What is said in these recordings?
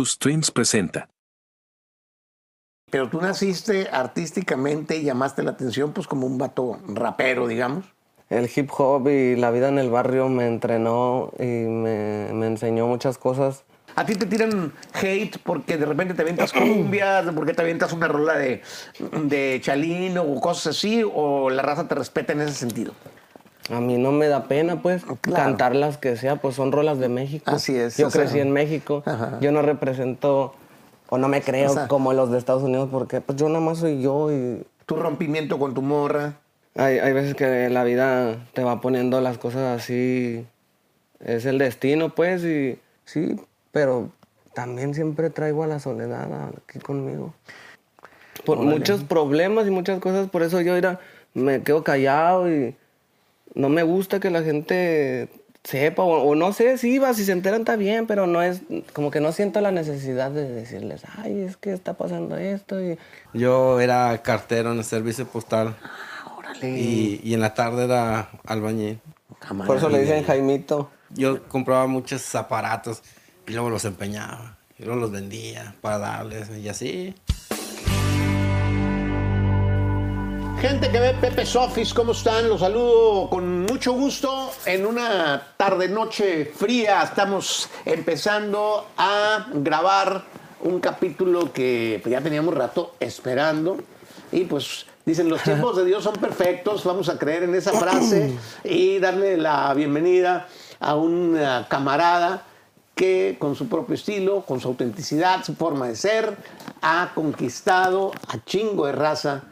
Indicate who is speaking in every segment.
Speaker 1: Lotus Twins presenta.
Speaker 2: Pero tú naciste artísticamente y llamaste la atención pues como un vato rapero, digamos.
Speaker 3: El hip hop y la vida en el barrio me entrenó y me, me enseñó muchas cosas.
Speaker 2: A ti te tiran hate porque de repente te avientas cumbias, porque te avientas una rola de, de chalino o cosas así, o la raza te respeta en ese sentido.
Speaker 3: A mí no me da pena, pues,
Speaker 2: Claro.
Speaker 3: cantar las que sea, pues son rolas de México.
Speaker 2: Así es,
Speaker 3: Yo
Speaker 2: sea,
Speaker 3: crecí en México.
Speaker 2: ajá.
Speaker 3: Yo no represento, o no me creo
Speaker 2: O sea-
Speaker 3: como los de Estados Unidos, porque pues yo nada más soy yo y
Speaker 2: Tu rompimiento con tu morra.
Speaker 3: hay, hay veces que la vida te va poniendo las cosas así. Es el destino, pues, y sí, pero también siempre traigo a la soledad aquí conmigo. Por muchos problemas y muchas cosas, por eso yo era, me quedo callado y no me gusta que la gente sepa, o, o no sé, si va, si se enteran está bien, pero no es, como que no siento la necesidad de decirles, ay, es que está pasando esto y...
Speaker 4: Yo era cartero en el servicio postal y, y en la tarde era albañil.
Speaker 3: Por eso le dicen Jaimito.
Speaker 4: Yo compraba muchos aparatos y luego los empeñaba y luego los vendía para darles y así.
Speaker 2: Gente que ve Pepe Sofis, ¿cómo están? Los saludo con mucho gusto. En una tarde noche fría estamos empezando a grabar un capítulo que pues, ya teníamos rato esperando. Y pues dicen, los tiempos de Dios son perfectos, vamos a creer en esa frase y darle la bienvenida a una camarada que con su propio estilo, con su autenticidad, su forma de ser, ha conquistado a chingo de raza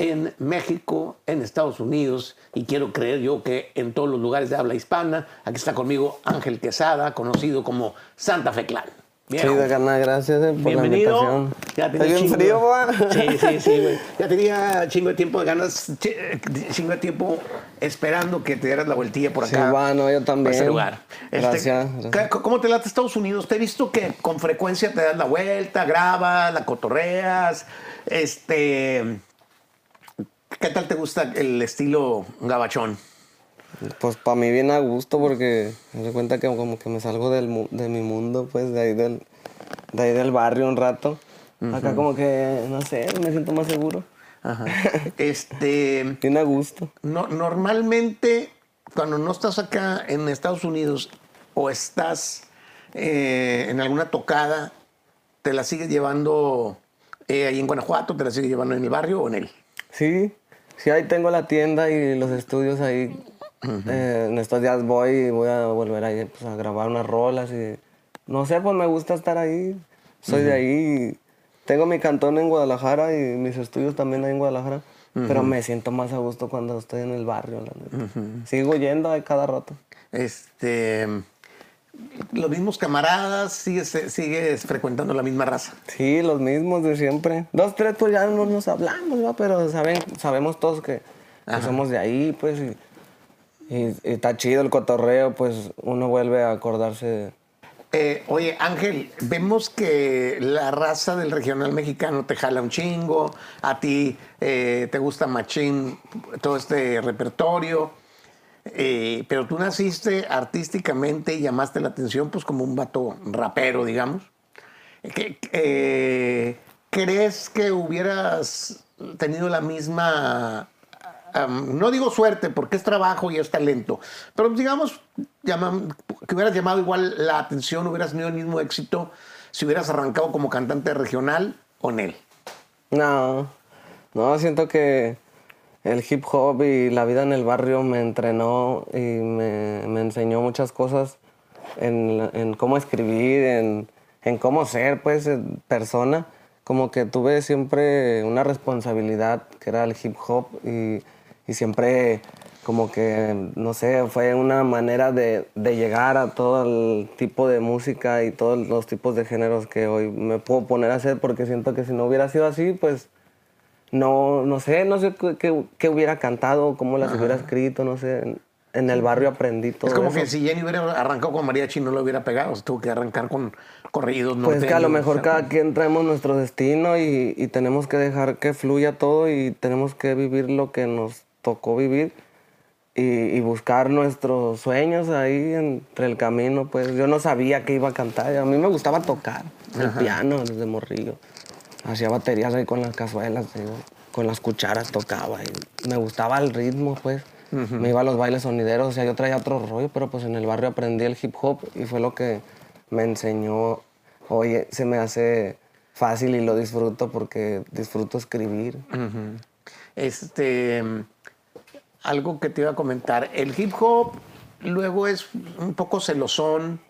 Speaker 2: en México, en Estados Unidos y quiero creer yo que en todos los lugares de habla hispana. Aquí está conmigo Ángel Quesada, conocido como Santa Fe Clan.
Speaker 3: Sí,
Speaker 2: Viejo,
Speaker 3: de ganar, gracias eh, por la
Speaker 2: Bienvenido.
Speaker 3: invitación.
Speaker 2: Ya tenía
Speaker 3: bien
Speaker 2: chingo
Speaker 3: frío.
Speaker 2: Sí, sí, sí, güey. Ya tenía chingo de tiempo de ganas, chi- chingo de tiempo esperando que te dieras la vueltilla por
Speaker 3: Sí,
Speaker 2: acá.
Speaker 3: bueno, yo también.
Speaker 2: ese lugar. Este,
Speaker 3: Gracias, gracias.
Speaker 2: ¿c- ¿Cómo te late Estados Unidos? Te he visto que con frecuencia te das la vuelta, grabas, la cotorreas. Este. ¿Qué tal te gusta el estilo gabachón?
Speaker 3: Pues para mí bien a gusto porque me doy cuenta que como que me salgo del, de mi mundo, pues de ahí del, de ahí del barrio un rato. Acá como que, no sé, me siento más seguro.
Speaker 2: Ajá. Este.
Speaker 3: Bien a gusto.
Speaker 2: No, normalmente, cuando no estás acá en Estados Unidos o estás eh, en alguna tocada, ¿te la sigues llevando eh, ahí en Guanajuato? ¿Te la sigues llevando en el barrio o en él?
Speaker 3: Sí, sí, ahí tengo la tienda y los estudios ahí. Eh, en estos días voy y voy a volver ahí pues, a grabar unas rolas y no sé, pues me gusta estar ahí. Soy de ahí. Tengo mi cantón en Guadalajara y mis estudios también ahí en Guadalajara. Pero me siento más a gusto cuando estoy en el barrio. la neta. Sigo yendo ahí cada rato.
Speaker 2: Este, los mismos camaradas, sigues, sigues frecuentando la misma raza.
Speaker 3: Sí, los mismos de siempre. Dos, tres, pues ya no nos hablamos, ¿no? pero saben, sabemos todos que, que somos de ahí, pues. Y, y- y está chido el cotorreo, pues uno vuelve a acordarse. de-
Speaker 2: Eh, oye, Ángel, vemos que la raza del regional mexicano te jala un chingo, a ti eh, te gusta machín todo este repertorio, eh, pero tú naciste artísticamente y llamaste la atención pues como un vato rapero, digamos. ¿Qué- eh, ¿Crees que hubieras tenido la misma, no digo suerte porque es trabajo y es talento, pero digamos que hubieras llamado igual la atención, hubieras tenido el mismo éxito si hubieras arrancado como cantante regional o en él?
Speaker 3: No, no, siento que el hip hop y la vida en el barrio me entrenó y me, me enseñó muchas cosas en, en cómo escribir, en, en cómo ser, pues, persona. Como que tuve siempre una responsabilidad que era el hip hop y, y siempre como que, no sé, fue una manera de, de llegar a todo el tipo de música y todos los tipos de géneros que hoy me puedo poner a hacer porque siento que si no hubiera sido así, pues no, no sé, no sé qué, qué- hubiera cantado, cómo las hubiera escrito, no sé. En, el barrio aprendí todo
Speaker 2: es como
Speaker 3: eso.
Speaker 2: que si Jenny hubiera arrancado con mariachi no lo hubiera pegado, se tuvo que arrancar con corridos.
Speaker 3: Pues que a lo
Speaker 2: norteños,
Speaker 3: mejor
Speaker 2: o sea,
Speaker 3: cada quien traemos nuestro destino y, y tenemos que dejar que fluya todo y tenemos que vivir lo que nos tocó vivir. y, y buscar nuestros sueños ahí entre el camino, pues yo no sabía que iba a cantar. A mí me gustaba tocar el piano desde morrillo. Hacía baterías ahí con las cazuelas, con las cucharas tocaba. Y me gustaba el ritmo, pues. Me iba a los bailes sonideros, o sea, yo traía otro rollo, pero pues en el barrio aprendí el hip hop y fue lo que me enseñó. Oye, se me hace fácil y lo disfruto porque disfruto escribir.
Speaker 2: Este, algo que te iba a comentar. El hip hop luego es un poco celosón.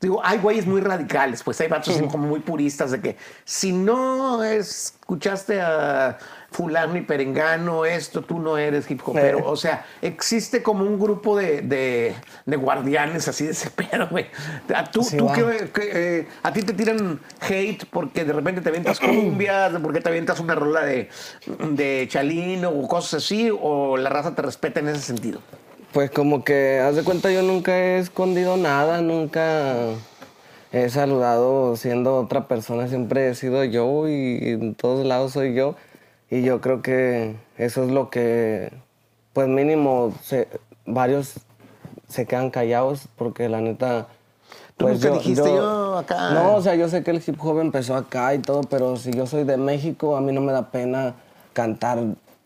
Speaker 2: Digo, hay güeyes muy radicales, pues hay vatos así como muy puristas de que si no escuchaste a fulano y perengano, esto, tú no eres hip hopero.
Speaker 3: Eh.
Speaker 2: O sea, existe como un grupo de, de- de guardianes así de ese pedo, güey. A, tú,
Speaker 3: Sí,
Speaker 2: tú
Speaker 3: va.
Speaker 2: que- que, eh, a ti te tiran hate porque de repente te avientas cumbias, porque te avientas una rola de, de chalino o cosas así, o la raza te respeta en ese sentido.
Speaker 3: Pues como que, haz de cuenta, yo nunca he escondido nada, nunca he saludado siendo otra persona, siempre he sido yo y en todos lados soy yo. Y yo creo que eso es lo que, pues mínimo, se- varios se quedan callados porque la neta...
Speaker 2: Tú
Speaker 3: pues
Speaker 2: nunca dijiste, "Yo acá".
Speaker 3: No, o sea, yo sé que el hip hop empezó acá y todo, pero si yo soy de México, a mí no me da pena cantar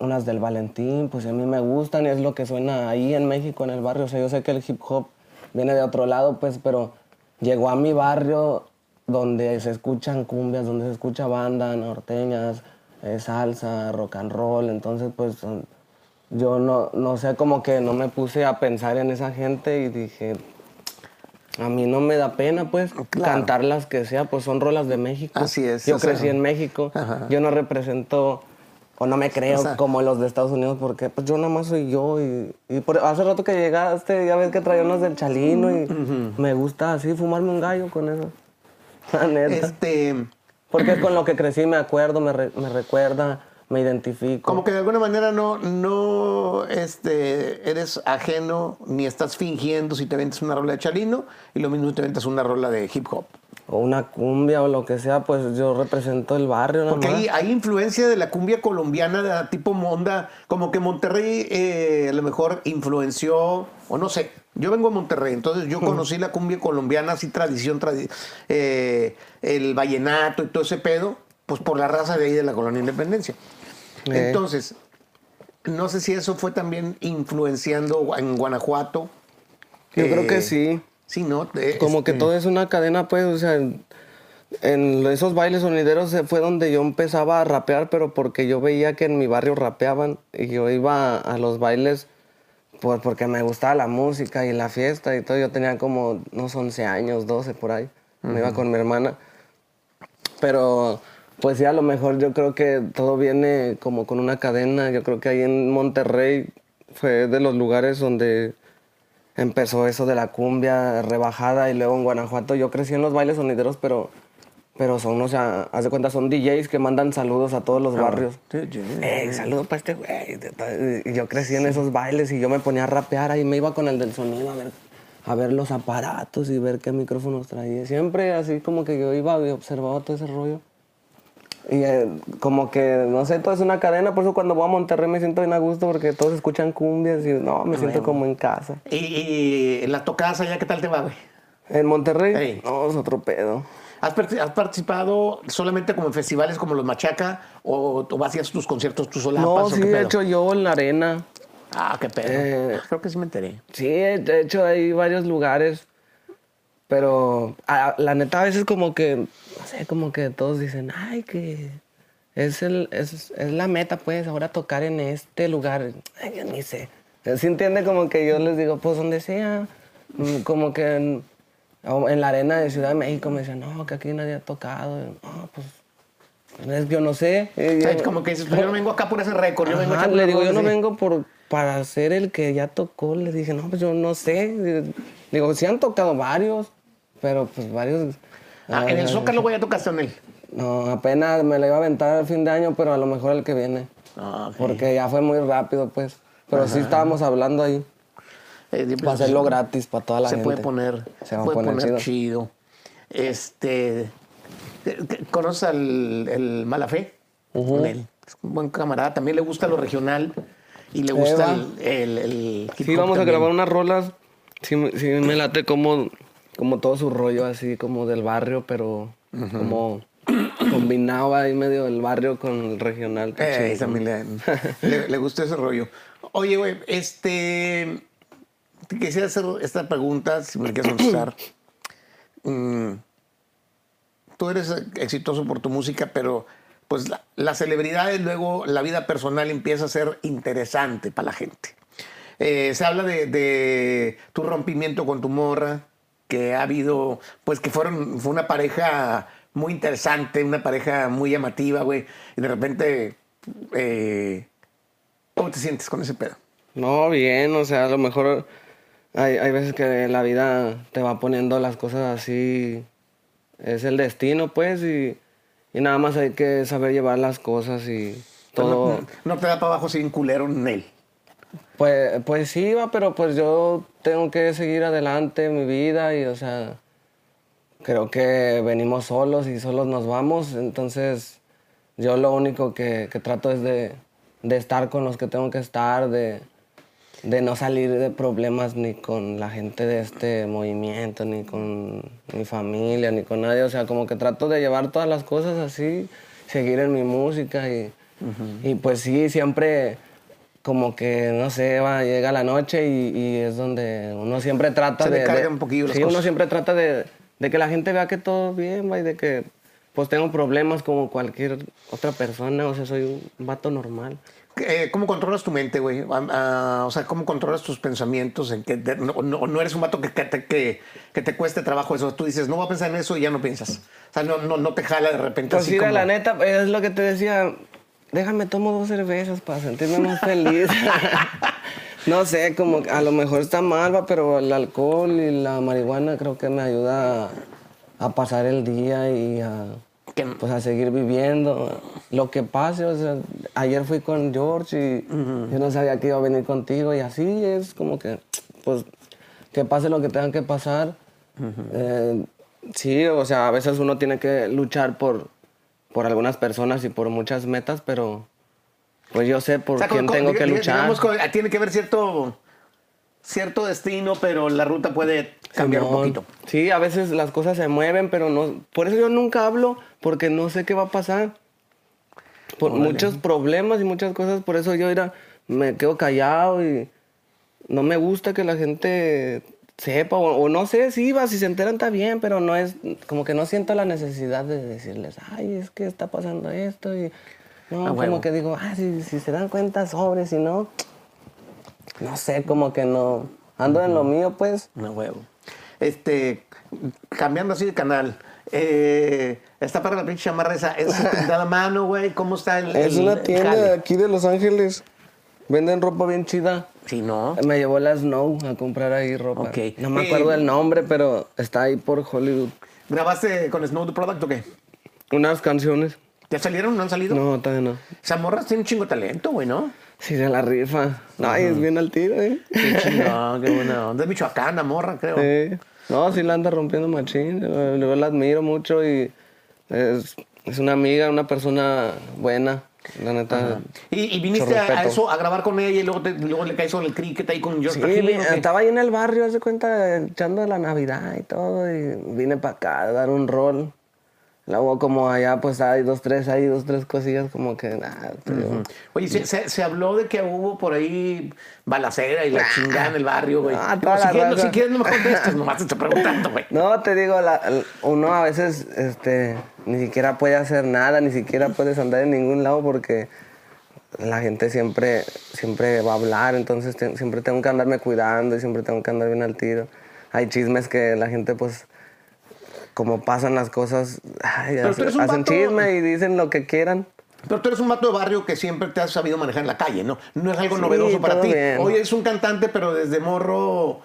Speaker 3: unas del Valentín, pues a mí me gustan y es lo que suena ahí en México, en el barrio. O sea, yo sé que el hip hop viene de otro lado, pues, pero llegó a mi barrio donde se escuchan cumbias, donde se escucha banda, norteñas, eh, salsa, rock and roll. Entonces, pues, yo no, no sé, como que no me puse a pensar en esa gente y dije, a mí no me da pena, pues,
Speaker 2: Claro.
Speaker 3: cantar las que sea, pues son rolas de México.
Speaker 2: Así es,
Speaker 3: Yo
Speaker 2: o sea,
Speaker 3: crecí en México.
Speaker 2: Ajá.
Speaker 3: Yo no represento, o no me creo
Speaker 2: O sea-
Speaker 3: como los de Estados Unidos, porque pues yo nada más soy yo. Y, y por, hace rato que llegaste, ya ves que traía unos del Chalino y me gusta así fumarme un gallo con eso. La neta.
Speaker 2: Este,
Speaker 3: Porque es con lo que crecí, me acuerdo, me, re- me recuerda, me identifico.
Speaker 2: como que de alguna manera no, no este, eres ajeno ni estás fingiendo si te aventas una rola de chalino y lo mismo si te aventas una rola de hip hop.
Speaker 3: O una cumbia o lo que sea, pues yo represento el barrio
Speaker 2: Porque hay, hay influencia de la cumbia colombiana de tipo Monda, como que Monterrey eh, a lo mejor influenció, o no sé, yo vengo de Monterrey, entonces yo conocí la cumbia colombiana, así tradición, tradi- eh, el vallenato y todo ese pedo, pues por la raza de ahí de la colonia Independencia.
Speaker 3: Eh.
Speaker 2: Entonces, no sé si eso fue también influenciando en Guanajuato.
Speaker 3: Yo creo
Speaker 2: eh,
Speaker 3: que sí.
Speaker 2: Sí, ¿no? Eh,
Speaker 3: Como que
Speaker 2: este,
Speaker 3: todo es una cadena, pues, o sea, en, en esos bailes sonideros fue donde yo empezaba a rapear, pero porque yo veía que en mi barrio rapeaban y yo iba a, a los bailes pues, porque me gustaba la música y la fiesta y todo. Yo tenía como unos 11 años, 12 por ahí. Me iba con mi hermana. Pero, pues sí, a lo mejor yo creo que todo viene como con una cadena. Yo creo que ahí en Monterrey fue de los lugares donde empezó eso de la cumbia rebajada y luego en Guanajuato yo crecí en los bailes sonideros, pero, pero son, o sea, haz de cuenta, son DJs que mandan saludos a todos los barrios.
Speaker 2: sí, sí.
Speaker 3: Ey, saludo para este güey. Yo crecí en esos bailes y yo me ponía a rapear ahí, me iba con el del sonido a ver, a ver los aparatos y ver qué micrófonos traía. Siempre así como que yo iba y observaba todo ese rollo. Y eh, como que, no sé, todo es una cadena, por eso cuando voy a Monterrey me siento bien a gusto porque todos escuchan cumbias y no, me siento como en casa.
Speaker 2: Y, y en las tocadas allá, ¿qué tal te va, güey?
Speaker 3: En Monterrey,
Speaker 2: Ey.
Speaker 3: no, es otro pedo.
Speaker 2: ¿Has, has participado solamente como en festivales como los Machaca o, o hacías tus conciertos tú solapas?
Speaker 3: No, sí, he hecho yo en la arena.
Speaker 2: Ah, qué pedo.
Speaker 3: Eh,
Speaker 2: Creo que sí me enteré.
Speaker 3: Sí, he hecho ahí varios lugares. Pero a- la neta a veces como que, no sé, como que todos dicen, ay, que es, el, es, es la meta, pues, ahora tocar en este lugar. Ay, yo ni sé. ¿Sí entiende? Como que yo les digo, pues, donde sea. Mm, Como que en, en la arena de Ciudad de México me dicen, no, que aquí nadie ha tocado. Y, No, pues, es- yo no sé. Yo-
Speaker 2: Ay, como que dices, pues yo no vengo acá por ese récord, yo vengo
Speaker 3: le digo, yo no
Speaker 2: así".
Speaker 3: vengo por, para ser el que ya tocó. Le dije, no, pues yo no sé. Digo, sí han tocado varios, pero pues varios...
Speaker 2: Ah, en el
Speaker 3: ah,
Speaker 2: Zócalo, güey, ya tocaste con él.
Speaker 3: No, apenas me la iba a aventar al fin de año, pero a lo mejor el que viene.
Speaker 2: Ah, ok.
Speaker 3: Porque ya fue muy rápido, pues. Pero sí estábamos hablando ahí.
Speaker 2: Eh,
Speaker 3: Para hacerlo gratis para toda la
Speaker 2: se
Speaker 3: gente.
Speaker 2: puede poner,
Speaker 3: Se
Speaker 2: puede
Speaker 3: poner
Speaker 2: poner
Speaker 3: chido.
Speaker 2: chido. Este, ¿conoces al el Malafé? Con él. Es un buen camarada, también le gusta lo regional. y le gusta
Speaker 3: va.
Speaker 2: el, el, el hip
Speaker 3: Sí, vamos a grabar unas rolas. Me- sí me late como, como todo su rollo así como del barrio, pero como combinado ahí medio el barrio con el regional.
Speaker 2: Eh, también le, le, le gustó ese rollo. Oye, güey, este. Te quisiera hacer esta pregunta, si me quieres contestar. Mm, tú eres exitoso por tu música, pero pues la, las celebridades, luego la vida personal empieza a ser interesante para la gente. Eh, se habla de, de tu rompimiento con tu morra, que ha habido, pues que fueron, fue una pareja muy interesante, una pareja muy llamativa, güey. Y de repente, eh, ¿cómo te sientes con ese pedo?
Speaker 3: No, bien, o sea, a lo mejor hay, hay veces que la vida te va poniendo las cosas así. Es el destino, pues, y, y nada más hay que saber llevar las cosas y todo.
Speaker 2: No, no te da para abajo sin culero en él.
Speaker 3: Pues, pues sí, va, pero pues yo tengo que seguir adelante en mi vida y, o sea, creo que venimos solos y solos nos vamos, entonces yo lo único que, que trato es de, de estar con los que tengo que estar, de, de no salir de problemas ni con la gente de este movimiento, ni con mi familia, ni con nadie, o sea, como que trato de llevar todas las cosas así, seguir en mi música y, y pues sí, siempre como que, no sé, va, llega la noche y, y es donde uno siempre trata
Speaker 2: Se
Speaker 3: de... de-
Speaker 2: un poquillo las
Speaker 3: sí, uno siempre trata de, de que la gente vea que todo bien, va, y de que pues tengo problemas como cualquier otra persona, o sea, soy un vato normal.
Speaker 2: Eh, ¿Cómo controlas tu mente, güey? O sea, ¿cómo controlas tus pensamientos? En que de- no, no- no eres un vato que, que, te, que, que te cueste trabajo eso. Tú dices, no voy a pensar en eso y ya no piensas. O sea, no, no, no te jala de repente
Speaker 3: Pues
Speaker 2: así
Speaker 3: mira,
Speaker 2: como...
Speaker 3: la neta, es lo que te decía, déjame tomo dos cervezas para sentirme más feliz. no sé, como a lo mejor está mal, pero el alcohol y la marihuana creo que me ayuda a, a pasar el día y a, pues a seguir viviendo. Lo que pase, o sea, ayer fui con George y yo no sabía que iba a venir contigo y así es como que, pues, que pase lo que tenga que pasar. Eh, sí, o sea, a veces uno tiene que luchar por, por algunas personas y por muchas metas, pero pues yo sé por
Speaker 2: O sea,
Speaker 3: quién tengo que luchar.
Speaker 2: tiene que haber cierto, cierto destino, pero la ruta puede cambiar un poquito.
Speaker 3: Sí, a veces las cosas se mueven, pero no. Por eso yo nunca hablo, porque no sé qué va a pasar. Por
Speaker 2: Órale.
Speaker 3: muchos problemas y muchas cosas, por eso yo era, me quedo callado y no me gusta que la gente sepa, o, o no sé, si va, si se enteran está bien, pero no es, como que no siento la necesidad de decirles, ay, es que está pasando esto y. No,
Speaker 2: Ah,
Speaker 3: como que digo, ah, si, si se dan cuenta sobre, si no, no sé, como que no. Ando en lo mío, pues.
Speaker 2: No huevo. Este, cambiando así de canal. Eh, está para la pinche chamarra esa. ¿Es pintada a mano, güey? ¿Cómo está el
Speaker 3: Es
Speaker 2: el-
Speaker 3: una tienda de aquí de Los Ángeles. Venden ropa bien chida.
Speaker 2: Sí, ¿no?
Speaker 3: Me llevó la Snow a comprar ahí ropa.
Speaker 2: Ok.
Speaker 3: No me
Speaker 2: Eh,
Speaker 3: acuerdo del nombre, pero está ahí por Hollywood.
Speaker 2: ¿Grabaste con Snow the Product o qué?
Speaker 3: Unas canciones.
Speaker 2: ¿Ya salieron? ¿No han salido?
Speaker 3: No, todavía no.
Speaker 2: Esa morra tiene un chingo de talento, güey, ¿no?
Speaker 3: Sí, se la rifa. Ay, es bien al tiro, ¿eh?
Speaker 2: Qué chingón, qué buena onda. Es Michoacán, la morra, creo.
Speaker 3: Sí. No, sí la anda rompiendo machín. Yo, yo la admiro mucho y es, es una amiga, una persona buena. La neta.
Speaker 2: Y, y viniste a, eso a grabar con ella y luego, te- luego le caes sobre el cricket ahí con George
Speaker 3: Sí, estaba ahí en el barrio, hace cuenta, echando la Navidad y todo, y vine para acá a dar un rol. Luego como allá pues hay dos, tres, hay dos, tres cosillas como que nada. pero-
Speaker 2: Oye, se, se- se habló de que hubo por ahí balacera y la chingada en el barrio, güey.
Speaker 3: Ah,
Speaker 2: Digo,
Speaker 3: toda
Speaker 2: si,
Speaker 3: la
Speaker 2: quieres, no- si quieres no me contestes, nomás te estoy preguntando, güey.
Speaker 3: No, te digo, la- uno a veces este, ni siquiera puede hacer nada, ni siquiera puedes andar en ningún lado porque la gente siempre, siempre va a hablar, entonces te- siempre tengo que andarme cuidando y siempre tengo que andar bien al tiro. Hay chismes que la gente pues como pasan las cosas, ay, hace- hacen
Speaker 2: vato-
Speaker 3: chisme y dicen lo que quieran.
Speaker 2: Pero tú eres un vato de barrio que siempre te has sabido manejar en la calle, ¿no? No es algo
Speaker 3: Sí,
Speaker 2: novedoso para ti.
Speaker 3: bien.
Speaker 2: Hoy eres un cantante, pero desde morro,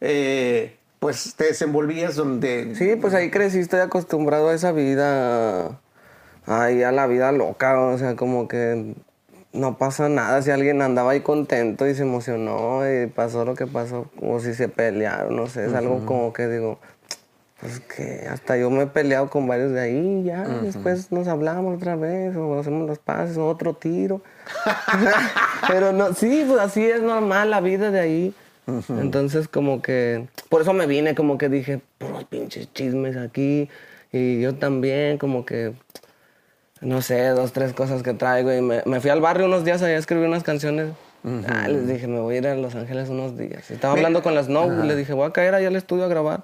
Speaker 2: eh, pues te desenvolvías donde...
Speaker 3: Sí, pues ahí crecí, estoy acostumbrado a esa vida, ahí a la vida loca, o sea, como que no pasa nada. Si alguien andaba ahí contento y se emocionó y pasó lo que pasó, o si se pelearon, no sé, es algo como que digo, Pues que hasta yo me he peleado con varios de ahí, ya, después nos hablamos otra vez, o hacemos los pases, o otro tiro. Pero no, sí, pues así es normal la vida de ahí. Entonces como que, por eso me vine, como que dije, puros pinches chismes aquí, y yo también, como que, no sé, dos, tres cosas que traigo, y me, me fui al barrio unos días allá a escribir unas canciones. Ah, les dije, me voy a ir a Los Ángeles unos días. Estaba hablando con las Snow, le dije, voy a caer allá al estudio a grabar.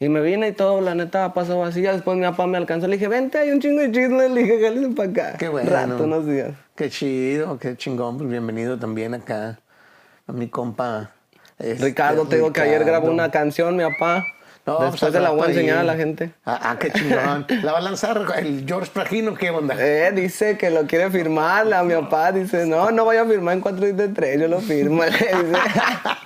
Speaker 3: Y me vine y todo, la neta, pasó así. Después mi papá me alcanzó. Le dije, vente, hay un chingo de chismes. Le dije, jálese para acá.
Speaker 2: Qué bueno.
Speaker 3: Rato, unos días.
Speaker 2: Qué chido, qué chingón. Pues bienvenido también acá a mi compa. este,
Speaker 3: Ricardo, te digo que ayer grabó una canción, mi papá.
Speaker 2: No, pues,
Speaker 3: Después te la voy a enseñar a la gente.
Speaker 2: Ah, ah, qué chingón. ¿La va a lanzar el George Prajino? ¿Qué onda?
Speaker 3: Eh, dice que lo quiere firmar, a mi papá dice, no, no voy a firmar en 4 y de 3, yo lo firmo.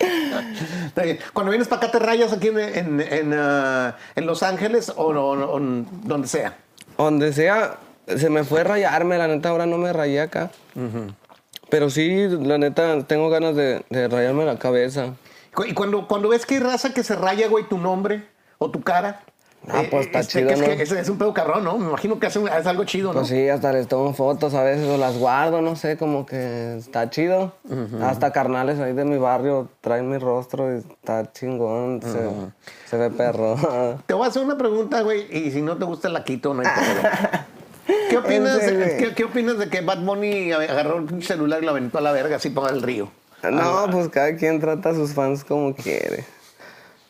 Speaker 2: Está bien. Cuando vienes para acá, ¿te rayas aquí en, en, en, ah, en Los Ángeles o, o- o donde sea?
Speaker 3: Donde sea, se me fue rayarme, la neta, ahora no me rayé acá. Pero sí, la neta, tengo ganas de, de rayarme la cabeza.
Speaker 2: Y cuando, cuando ves que hay raza que se raya, güey, tu nombre o tu cara.
Speaker 3: Ah, pues, está chido,
Speaker 2: que es, que
Speaker 3: ¿no?
Speaker 2: es, es un pedo cabrón, ¿no? Me imagino que hace un- es algo chido, ¿no?
Speaker 3: Pues sí, hasta les tomo fotos a veces o las guardo, no sé, como que está chido. Hasta carnales ahí de mi barrio traen mi rostro y está chingón, se, se ve perro.
Speaker 2: Te voy a hacer una pregunta, güey, y si no te gusta la quito, no hay pedo. ¿Qué opinas. ¿qué, qué opinas de que Bad Bunny agarró el celular y lo aventó a la verga así para el río?
Speaker 3: No, pues cada quien trata a sus fans como quiere.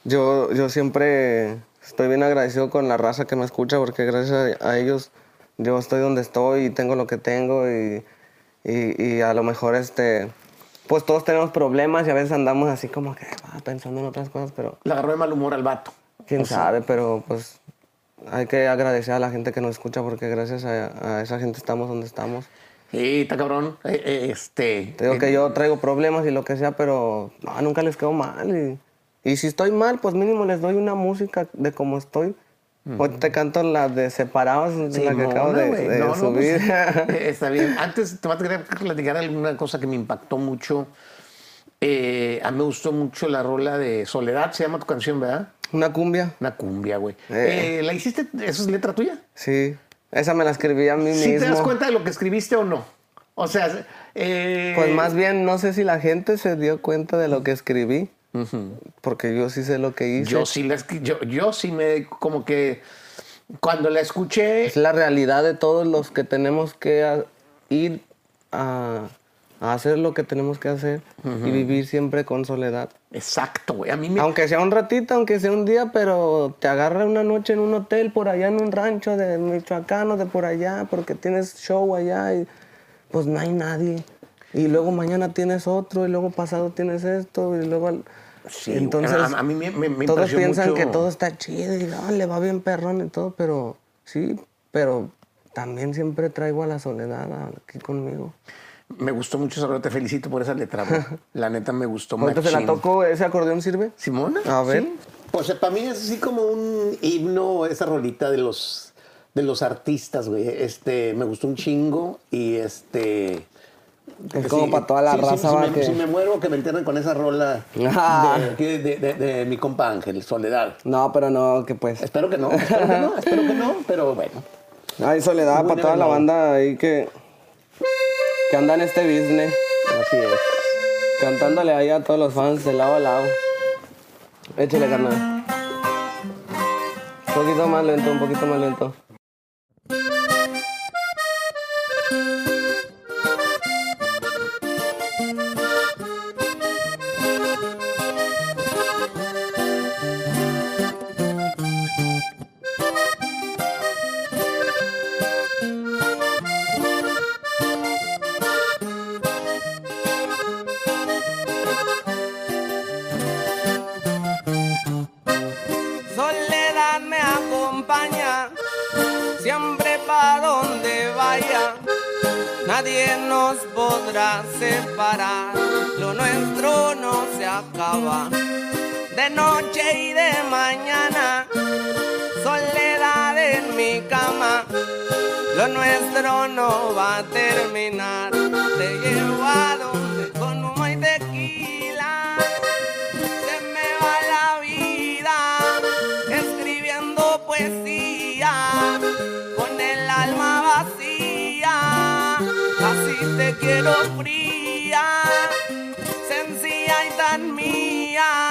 Speaker 3: Yo, yo siempre estoy bien agradecido con la raza que me escucha porque gracias a, a ellos yo estoy donde estoy y tengo lo que tengo y, y, y a lo mejor este, pues todos tenemos problemas y a veces andamos así como que ah, pensando en otras cosas, pero
Speaker 2: Le agarró de mal humor al vato.
Speaker 3: quién sabe, pero pues hay que agradecer a la gente que nos escucha porque gracias a, a esa gente estamos donde estamos.
Speaker 2: Sí, está cabrón. Eh, eh, este.
Speaker 3: Te digo que yo traigo problemas y lo que sea, pero no, nunca les quedo mal. Y, y si estoy mal, pues mínimo les doy una música de como estoy. Hoy te canto la de Separados,
Speaker 2: Sí,
Speaker 3: la que acabo de, de
Speaker 2: No, no,
Speaker 3: subir.
Speaker 2: pues, eh, está bien. Antes te voy a querer platicar alguna cosa que me impactó mucho. Eh, a mí me gustó mucho la rola de Soledad, se llama tu canción, ¿verdad?
Speaker 3: una cumbia,
Speaker 2: Una cumbia, güey.
Speaker 3: Eh.
Speaker 2: Eh, ¿La hiciste? ¿Eso es letra tuya?
Speaker 3: sí. Esa me la escribí a mí
Speaker 2: ¿Sí
Speaker 3: mismo.
Speaker 2: te das cuenta de lo que escribiste o no? O sea, eh,
Speaker 3: Pues más bien, no sé si la gente se dio cuenta de lo que escribí. Porque yo sí sé lo que hice.
Speaker 2: yo sí, la yo, yo sí me, como que, cuando la escuché,
Speaker 3: Es la realidad de todos los que tenemos que ir a, a hacer lo que tenemos que hacer y vivir siempre con soledad.
Speaker 2: exacto, güey. A mí me,
Speaker 3: Aunque sea un ratito, aunque sea un día, pero te agarra una noche en un hotel por allá en un rancho de Michoacán o de por allá, porque tienes show allá y pues no hay nadie. Y luego mañana tienes otro, y luego pasado tienes esto, y luego... al-
Speaker 2: Sí,
Speaker 3: Entonces,
Speaker 2: a- a mí me- me- me
Speaker 3: todos piensan
Speaker 2: mucho-
Speaker 3: que todo está chido y "Ah, le va bien perrón y todo, pero sí, pero también siempre traigo a la soledad aquí conmigo.
Speaker 2: Me gustó mucho esa rola, te felicito por esa letra, güey. La neta me gustó
Speaker 3: Ahorita se la toco, ¿ese acordeón sirve?
Speaker 2: ¿Simona?
Speaker 3: A ver.
Speaker 2: Sí. Pues para mí es así como un himno, esa rolita de los, de los artistas, güey. Este, me gustó un chingo y este...
Speaker 3: Es como para toda la
Speaker 2: sí, sí,
Speaker 3: raza,
Speaker 2: si
Speaker 3: va,
Speaker 2: me,
Speaker 3: que-
Speaker 2: si me muero, que me entierren con esa rola de, de, de- de mi compa Ángel, Soledad.
Speaker 3: No, pero no, que pues...
Speaker 2: Espero que no, espero que no, espero que no, pero bueno.
Speaker 3: Hay soledad
Speaker 2: Muy
Speaker 3: para toda la banda ahí que, que anda en este business,
Speaker 2: Así es.
Speaker 3: cantándole ahí a todos los fans de lado a lado. Échale, carnal. Un poquito más lento, un poquito más lento.
Speaker 1: Terminar. Te llevo a donde con humo y tequila. Se me va la vida escribiendo
Speaker 3: con el alma vacía, así te quiero fría, sencilla y tan mía,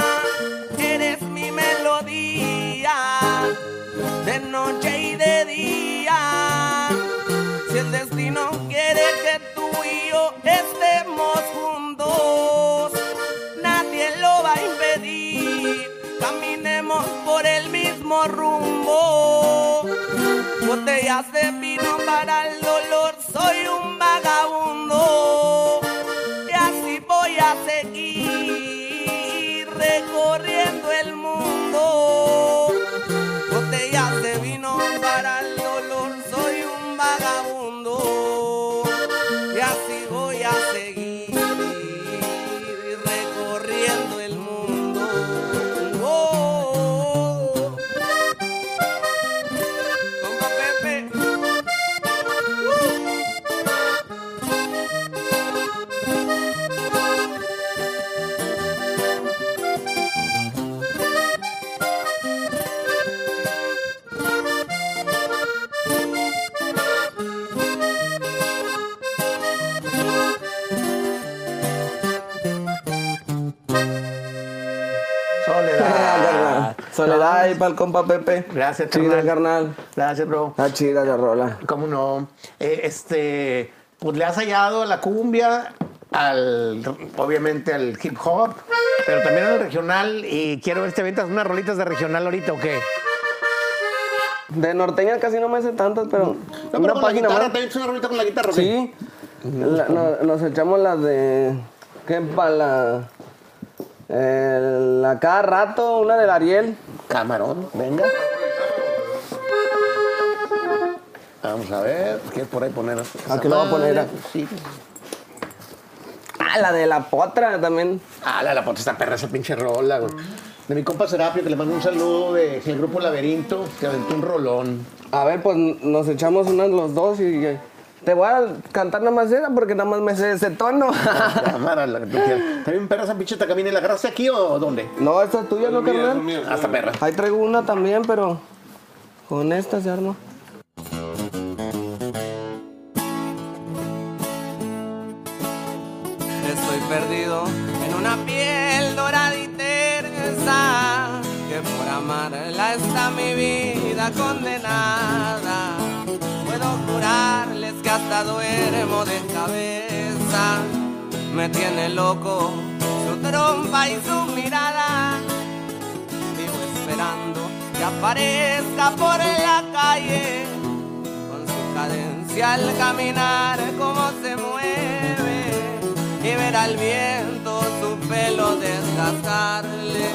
Speaker 3: eres mi melodía, de noche y de día, destino quiere que tú y yo estemos juntos, nadie lo va a impedir, caminemos por el mismo rumbo. Botellas de compa Pepe.
Speaker 2: Gracias,
Speaker 5: Chida,
Speaker 2: carnal.
Speaker 5: carnal.
Speaker 2: Gracias, bro.
Speaker 5: Está chida la rola.
Speaker 2: ¿Cómo no? Eh, este, pues le has hallado a la cumbia, al, obviamente al hip hop, pero también al regional. Y quiero ver si te avientas unas rolitas de regional ahorita o qué.
Speaker 5: De norteña casi no me sé tantas, pero.
Speaker 2: No, pero
Speaker 5: una
Speaker 2: con la
Speaker 5: página
Speaker 2: guitarra,
Speaker 5: más.
Speaker 2: ¿te una rolita con la guitarra?
Speaker 5: Sí. La- no- nos echamos las de. ¿Qué para la. el- la cada rato, una del Ariel.
Speaker 2: Camarón, venga. Vamos a ver, ¿qué por ahí poner?
Speaker 5: ¿A qué lo voy a poner?
Speaker 2: Sí.
Speaker 5: Ah, la de la potra también.
Speaker 2: Ah, la, la puta esta perra, esa pinche rola, güey. De mi compa Serapio, que le mando un saludo de el grupo Laberinto, que aventó un rolón.
Speaker 5: A ver, pues nos echamos unas los dos y. Te voy a cantar nada más esa porque nada más me sé ese tono.
Speaker 2: Cámara, la que tú quieras. También perra esa pinche tacamina, ¿la agarraste aquí o dónde?
Speaker 5: no, esta es tuya, ¿no, carnal?
Speaker 2: Hasta perra.
Speaker 5: Ahí traigo una también, pero. Con esta se arma.
Speaker 3: Estoy perdido en una piel dorada y tersa Que por amarla está mi vida condenada Puedo jurarles que hasta duermo de cabeza Me tiene loco su trompa y su mirada Vivo esperando que aparezca por la calle con su cadencia al caminar, cómo se mueve y ver al viento su pelo desgastarle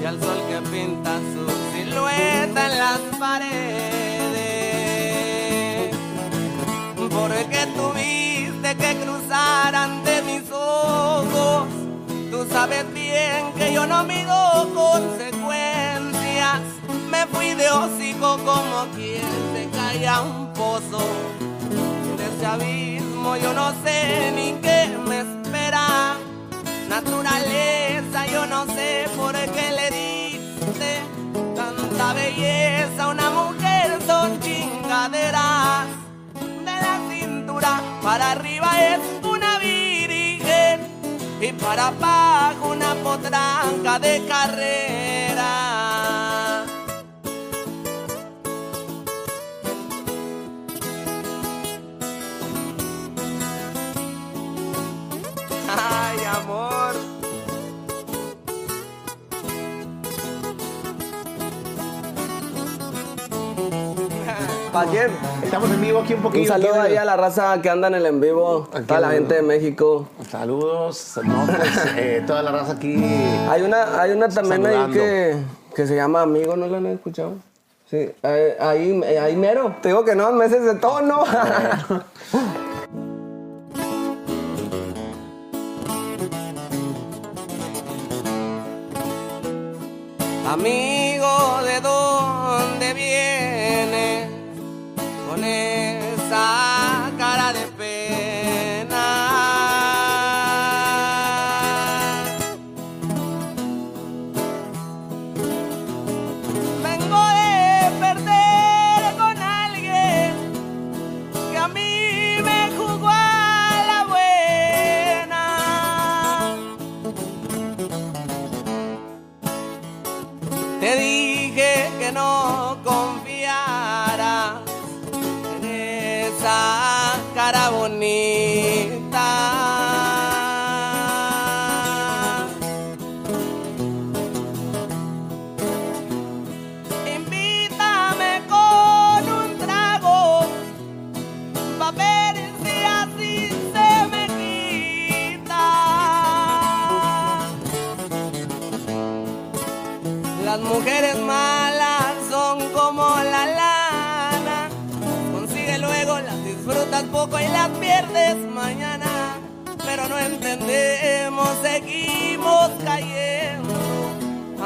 Speaker 3: y al sol que pinta su silueta en las paredes. Porque tuviste que cruzar ante mis ojos, tú sabes bien que yo no mido consecuencias. Me fui de hocico como quien se cae a un pozo. De ese abismo yo no sé ni qué me espera. Naturaleza, yo no sé por qué le diste tanta belleza a una mujer. Son chingaderas para arriba es una virgen y para abajo una potranca de carrera.
Speaker 5: ¿Para quién?
Speaker 2: Estamos en vivo aquí un poquito.
Speaker 5: Un saludo
Speaker 2: aquí,
Speaker 5: ahí a la raza que anda en el en vivo, toda la gente de México.
Speaker 2: Saludos. No, pues eh, toda la raza aquí.
Speaker 5: Hay una, hay una también ahí
Speaker 2: Saludando.
Speaker 5: que, que se llama Amigo, ¿no la han escuchado? Sí, ahí, ahí, ahí mero. Te digo que no, meses de tono.
Speaker 3: Amigo,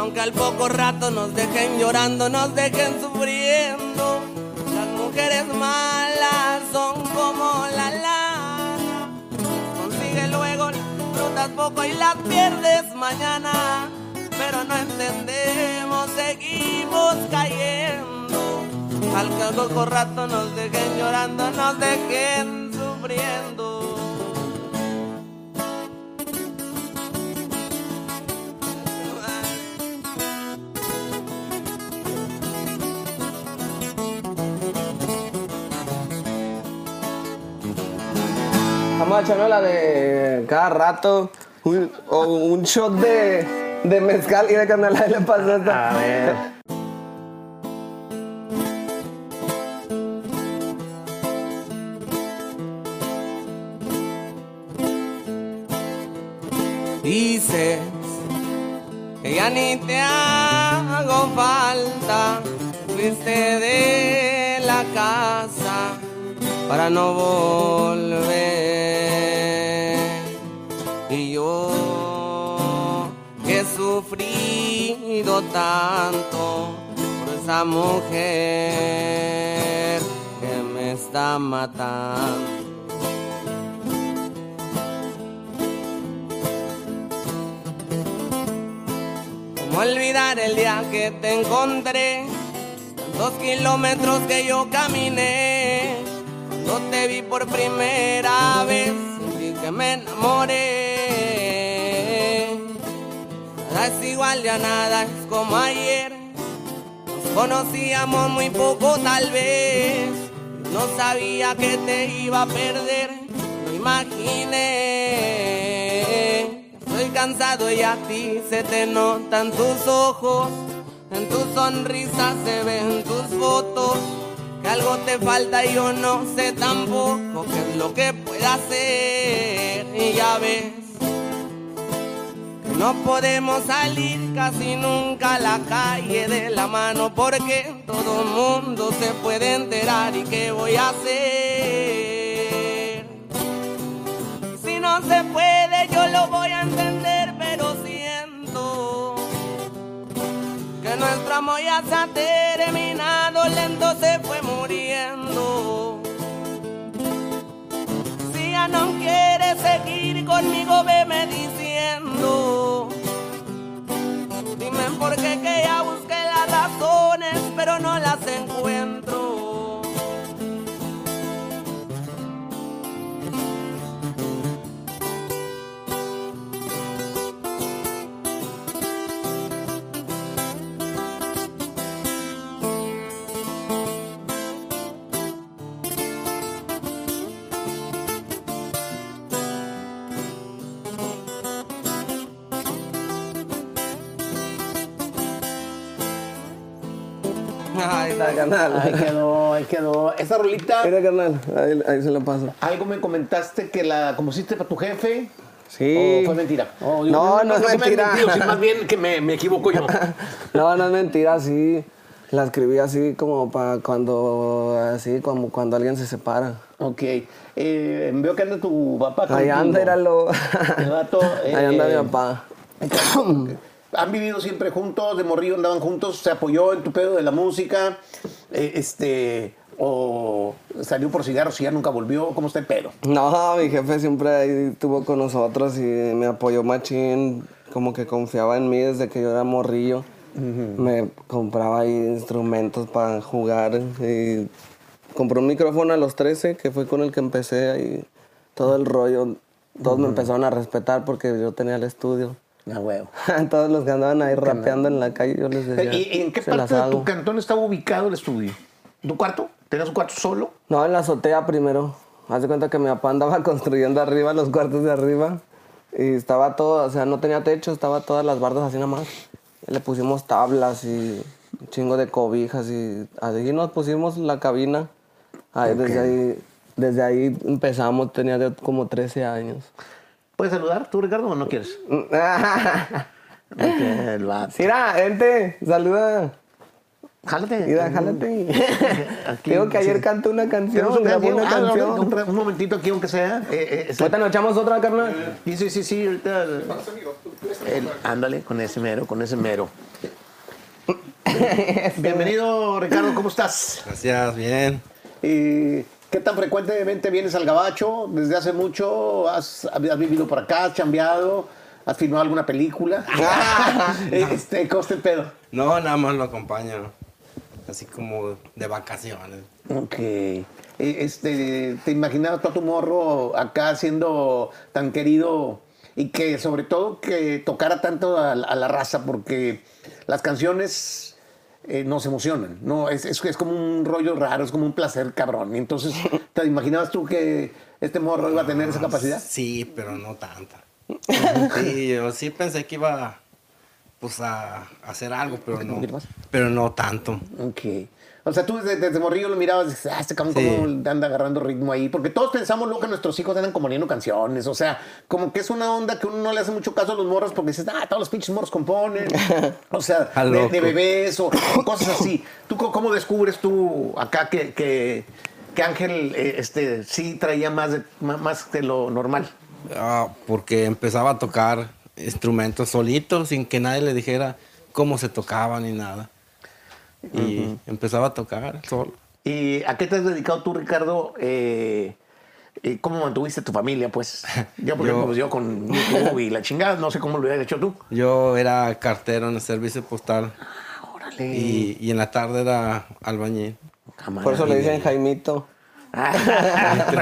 Speaker 3: Aunque al poco rato nos dejen llorando, nos dejen sufriendo. Las mujeres malas son como la lana. Consigue luego, frutas poco y las pierdes mañana. Pero no entendemos, seguimos cayendo. Al poco rato nos dejen llorando, nos dejen sufriendo.
Speaker 6: Vamos a echarnos la de cada rato. un- o un shot de, de mezcal y de canela y le pasa esta.
Speaker 2: A ver.
Speaker 3: Dices que ya ni te hago falta, fuiste de la casa para no volver. Por esa mujer que me está matando. ¿Cómo olvidar el día que te encontré? Tantos kilómetros que yo caminé. Cuando te vi por primera vez, sentí que me enamoré. Nada es igual, ya nada es como ayer. Nos conocíamos muy poco, tal vez. No sabía que te iba a perder, lo imaginé. Estoy cansado y a ti se te notan tus ojos, en tu sonrisa se ven tus fotos. Que algo te falta y yo no sé tampoco qué es lo que pueda hacer. Y ya ves no podemos salir casi nunca a la calle de la mano porque todo el mundo se puede enterar y qué voy a hacer. Si no se puede yo lo voy a entender, pero siento que nuestro amor ya se ha terminado, lento se fue muriendo. Si ya no quieres seguir conmigo, veme diciendo. Pero no las
Speaker 6: Canal.
Speaker 2: Ahí quedó, ahí quedó. Esa rolita,
Speaker 6: Mira, canal. Ahí, ahí se lo paso.
Speaker 2: algo me comentaste que la compusiste para tu jefe.
Speaker 6: Sí.
Speaker 2: ¿O fue mentira? O
Speaker 6: No, no es
Speaker 2: que me hayas
Speaker 6: mentira.
Speaker 2: mentido, sino más bien que me, me equivoco yo.
Speaker 6: No, no es mentira, sí. La escribí así como para cuando, así como cuando alguien se separa.
Speaker 2: ok. Eh, veo que anda tu papá
Speaker 6: Ahí
Speaker 2: contigo.
Speaker 6: anda.
Speaker 2: El vato,
Speaker 6: Ahí anda
Speaker 2: eh,
Speaker 6: mi papá.
Speaker 2: Han vivido siempre juntos, de morrillo andaban juntos, se apoyó en tu pedo de la música, eh, este, o salió por cigarros y ya nunca volvió, ¿cómo está el pedo?
Speaker 6: No, mi jefe siempre ahí estuvo con nosotros y me apoyó machín, como que confiaba en mí desde que yo era morrillo. Me compraba ahí instrumentos para jugar y compró un micrófono a los 13, que fue con el que empecé ahí todo el rollo. Todos me empezaron a respetar porque yo tenía el estudio.
Speaker 2: Ah, huevo.
Speaker 6: Todos los que andaban ahí rapeando en la calle, yo les decía.
Speaker 2: ¿Y en qué
Speaker 6: "Se las
Speaker 2: parte de tu
Speaker 6: hago".
Speaker 2: cantón estaba ubicado el estudio? ¿Tu cuarto? ¿Tenías un cuarto solo?
Speaker 6: No, en la azotea primero. Haz de cuenta que mi papá andaba construyendo arriba, los cuartos de arriba. Y estaba todo, o sea, no tenía techo, estaba todas las bardas así nada más. Le pusimos tablas y un chingo de cobijas y así nos pusimos la cabina. Ahí, desde, ahí, desde ahí empezamos, tenía como 13 años.
Speaker 2: ¿Puedes saludar tú, Ricardo, o no quieres? Ok, el vato.
Speaker 6: Mira, gente, saluda.
Speaker 2: Jálate.
Speaker 3: Mira, jálate.
Speaker 2: Aquí,
Speaker 3: Digo que ayer
Speaker 2: sí.
Speaker 3: cantó una canción,
Speaker 2: Ah, no,
Speaker 3: canción.
Speaker 2: un, un momentito aquí, aunque sea. Eh, eh,
Speaker 3: Ahorita nos echamos otra, carnal.
Speaker 2: Sí, sí, sí, sí, ahorita. el- ándale, con ese mero, con ese mero. Bienvenido, Ricardo, ¿cómo estás?
Speaker 4: Gracias, bien.
Speaker 2: ¿Y qué tan frecuentemente vienes al Gabacho? ¿Desde hace mucho? ¿Has, has vivido por acá? ¿Has chambeado? ¿Has filmado alguna película? este, ¿Cómo está el pedo?
Speaker 4: No, nada más lo acompaño. Así como de vacaciones.
Speaker 2: Ok. Eh, Este, ¿Te imaginabas todo tu morro acá siendo tan querido y que sobre todo que tocara tanto a la raza porque las canciones eh, nos emocionan, ¿no? Es, es, es como un rollo raro, es como un placer cabrón. Entonces, ¿te imaginabas tú que este morro iba a tener esa capacidad?
Speaker 4: Sí, pero no tanta. Sí, yo sí pensé que iba pues a, hacer algo, pero no. Pero no tanto.
Speaker 2: Ok. O sea, tú desde, desde morrillo lo mirabas y dices, ah, este cabrón
Speaker 4: Sí.
Speaker 2: cómo anda agarrando ritmo ahí. Porque todos pensamos luego que nuestros hijos andan componiendo canciones. O sea, como que es una onda que uno no le hace mucho caso a los morros porque dices, ah, todos los pinches morros componen. O sea, de, bebés o, cosas así. ¿Tú cómo descubres tú acá que, que, que Ángel eh, este, sí traía más de, más, de lo normal?
Speaker 4: Ah, porque empezaba a tocar instrumentos solitos sin que nadie le dijera cómo se tocaban ni nada. Y empezaba a tocar solo.
Speaker 2: ¿Y a qué te has dedicado tú, Ricardo? Eh, eh, ¿Cómo mantuviste tu familia, pues? Yo, por
Speaker 4: Yo-
Speaker 2: ejemplo, pues yo con YouTube y la chingada, no sé cómo lo hubieras hecho tú.
Speaker 4: Yo era cartero en el servicio postal
Speaker 2: Órale.
Speaker 4: y, y en la tarde era albañil.
Speaker 3: Por eso le dicen Jaimito.
Speaker 2: Ah.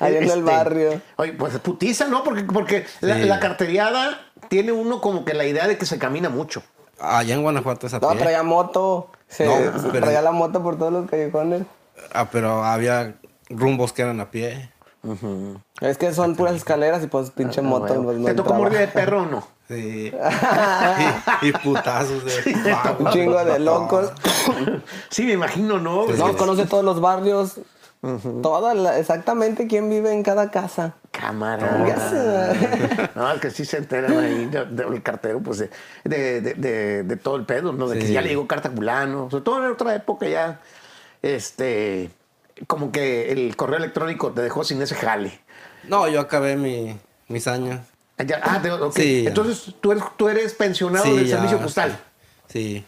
Speaker 3: Ahí en el
Speaker 2: Este,
Speaker 3: barrio.
Speaker 2: Oye, pues putiza, ¿no? Porque, porque la,
Speaker 4: Sí.
Speaker 2: la carteriada tiene uno como que la idea de que se camina mucho.
Speaker 4: Allá en Guanajuato es a
Speaker 3: No,
Speaker 4: pie.
Speaker 3: traía moto. Se,
Speaker 4: No,
Speaker 3: se
Speaker 4: pero-
Speaker 3: traía la moto por todos los callejones.
Speaker 4: Ah, pero había rumbos que eran a pie.
Speaker 3: Es que son puras escaleras y pues pinche moto.
Speaker 2: Ah, Bueno.
Speaker 3: pues, no
Speaker 2: ¿Te tocó mordida de perro o no?
Speaker 4: Sí. y, y putazos de
Speaker 3: Un chingo de locos.
Speaker 2: Sí, me imagino, ¿no?
Speaker 3: No, conoce todos los barrios. Toda la- exactamente quién vive en cada casa.
Speaker 2: Cámara. No, es que sí se enteran ahí de- de- el cartero, pues de, de, de- de- de todo el pedo, ¿no? De que ya le llegó carta. Sobre todo en otra época ya, este, como que el correo electrónico te dejó sin ese jale.
Speaker 4: No, yo acabé mi- mis años.
Speaker 2: Ya- ah, te- ok.
Speaker 4: Sí, ya.
Speaker 2: Entonces tú eres, tú eres pensionado del
Speaker 4: ya,
Speaker 2: servicio postal.
Speaker 4: Sí.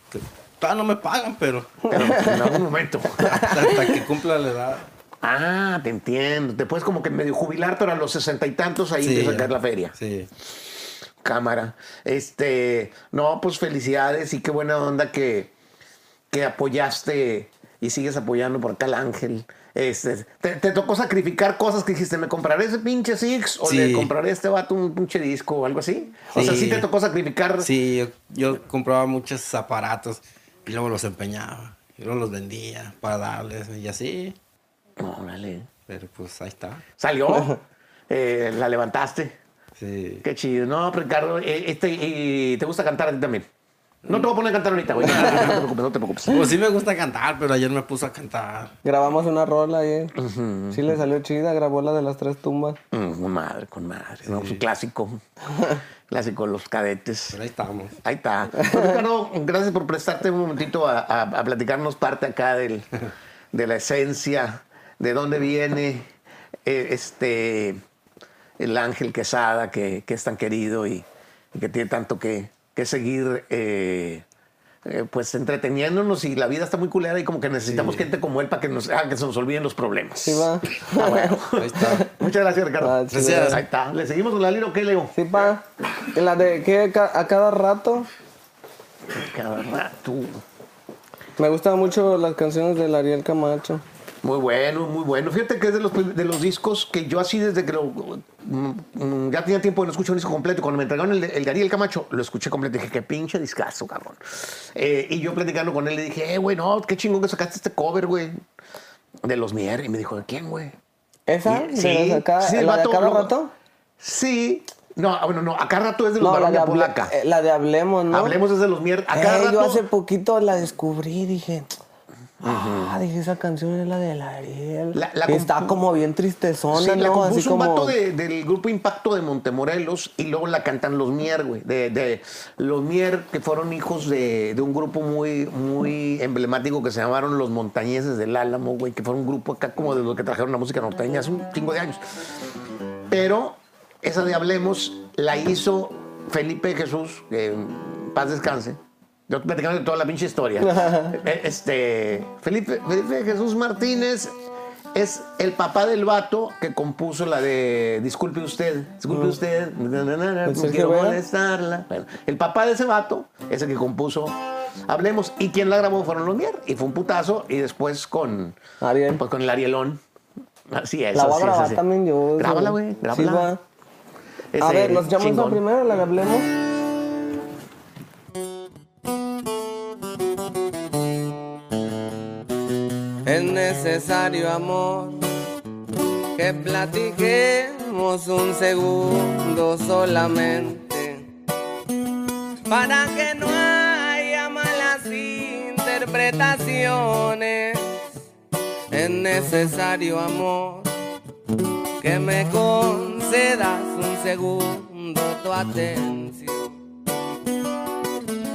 Speaker 4: Todavía no me pagan, pero
Speaker 2: Pero en algún momento.
Speaker 4: hasta, hasta que cumpla la edad.
Speaker 2: Ah, te entiendo. Te puedes como que medio jubilar, pero a los sesenta y tantos ahí
Speaker 4: Sí, ya.
Speaker 2: caer la feria.
Speaker 4: Sí.
Speaker 2: cámara. Este, no, pues felicidades y qué buena onda que, que apoyaste y sigues apoyando por acá al ángel. Este, te, te tocó sacrificar cosas que dijiste, ¿me compraré ese pinche Six o
Speaker 4: Sí.
Speaker 2: le compraré a este vato un pinche disco o algo así? O sea,
Speaker 4: Sí.
Speaker 2: sí te tocó sacrificar.
Speaker 4: Sí, yo, yo compraba muchos aparatos y luego los empeñaba. Y luego los vendía para darles y así.
Speaker 2: Órale.
Speaker 4: Pero pues ahí está.
Speaker 2: Salió, eh, la levantaste.
Speaker 4: Sí.
Speaker 2: Qué chido. No, Ricardo, eh, este, y te gusta cantar a ti también. No te voy a poner a cantar ahorita, güey. No, te preocupes, no te preocupes.
Speaker 4: Pues sí me gusta cantar, pero ayer me puse a cantar.
Speaker 3: Grabamos una rola ayer. Sí le salió chida, grabó la de las tres tumbas.
Speaker 2: Mm, con madre, con madre. No, pues, un clásico. clásico los cadetes.
Speaker 4: Pero ahí estamos.
Speaker 2: Ahí está. Pues, Ricardo, gracias por prestarte un momentito a, a- a platicarnos parte acá del, de la esencia, de dónde viene eh, este el ángel Quesada, que, que es tan querido y, y que tiene tanto que, que seguir eh, eh, pues entreteniéndonos y la vida está muy culera y como que necesitamos gente como él para que nos haga que se nos olviden los problemas.
Speaker 3: Sí, va.
Speaker 2: Ah, bueno.
Speaker 4: Ahí está.
Speaker 2: Muchas gracias, Ricardo.
Speaker 3: Ah.
Speaker 4: Gracias.
Speaker 2: Ahí está. Le seguimos con la Liro, ¿qué Leo?
Speaker 3: Sí, pa. En la de que ca- a cada rato.
Speaker 2: Cada rato.
Speaker 3: Me gustan mucho las canciones del Ariel Camacho.
Speaker 2: Muy bueno, muy bueno. Fíjate que es de los, de los discos que yo así desde que lo... mm, ya tenía tiempo de no escuchar un disco completo. Cuando me entregaron el, el Gariel Camacho, lo escuché completo. Dije, qué pinche discazo, cabrón. Eh, y yo platicando con él, le dije, eh, güey, no, qué chingón que sacaste este cover, güey. De los Mier. Y me dijo, ¿de quién, güey?
Speaker 3: ¿Esa?
Speaker 2: Y-
Speaker 3: ¿De
Speaker 2: sí,
Speaker 3: acá-
Speaker 2: sí,
Speaker 3: ¿La de
Speaker 2: vato
Speaker 3: cada
Speaker 2: luego-
Speaker 3: rato?
Speaker 2: Sí. No, ah, bueno, no, acá rato es de los
Speaker 3: No, la de,
Speaker 2: polaca.
Speaker 3: eh, la de Hablemos, ¿no?
Speaker 2: Hablemos desde los Mier. Acá
Speaker 3: Eh,
Speaker 2: rato...
Speaker 3: yo hace poquito la descubrí, dije, Ah, dije, esa canción es la de Ariel.
Speaker 2: La- la
Speaker 3: Y está como bien tristezona,
Speaker 2: Sí, la
Speaker 3: ¿no?
Speaker 2: compuso
Speaker 3: Así
Speaker 2: un
Speaker 3: como...
Speaker 2: vato de- del grupo Impacto de Montemorelos y luego la cantan los Mier, güey. De, de los Mier, que fueron hijos de, de un grupo muy, muy emblemático que se llamaron Los Montañeses del Álamo, güey, que fue un grupo acá como de los que trajeron la música norteña hace un chingo de años. Pero esa de Hablemos la hizo Felipe Jesús, que paz descanse. Yo platicando toda la pinche historia. Eh, este, Felipe, Felipe Jesús Martínez es el papá del vato que compuso la de Disculpe usted, disculpe usted, na, na, na, na, no quiero molestarla. Bueno, el papá de ese vato es el que compuso Hablemos y quien la grabó fueron los Mier y fue un putazo y después con
Speaker 3: Ariel.
Speaker 2: pues con el Arielón. Así es.
Speaker 3: La voy a grabar también yo.
Speaker 2: Grábala, güey,
Speaker 3: Sí,
Speaker 2: grábala.
Speaker 3: va. A ver, ¿nos
Speaker 2: chingón.
Speaker 3: primero, la que hablemos?
Speaker 1: Necesario amor que platiquemos un segundo solamente para que no haya malas interpretaciones. Es necesario amor que me concedas un segundo tu atención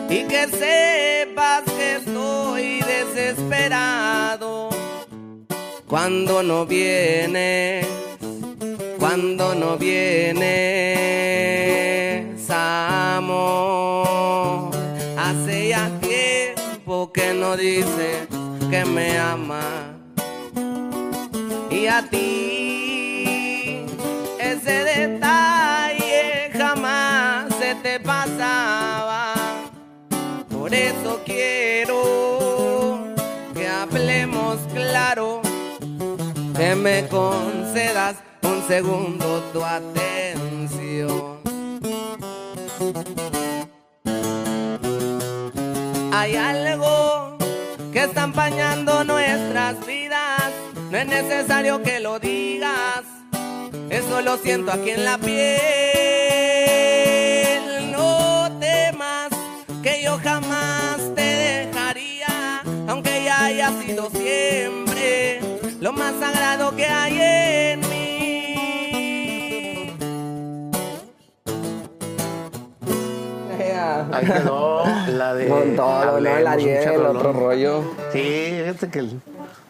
Speaker 1: y que sepas que estoy desesperado cuando no vienes, cuando no vienes, amor. Hace ya tiempo que no dices que me ama y a ti ese detalle jamás se te pasaba. Por eso quiero que hablemos claro, que me concedas un segundo tu atención. Hay algo que está empañando nuestras vidas, no es necesario que lo digas, eso lo siento aquí en la piel. No temas que yo jamás te dejaría, aunque ya haya sido siempre lo más sagrado que hay en mí.
Speaker 2: Ahí quedó la de.
Speaker 3: Con todo, ¿no? El Ariel, el otro rollo.
Speaker 2: Sí, fíjate que el,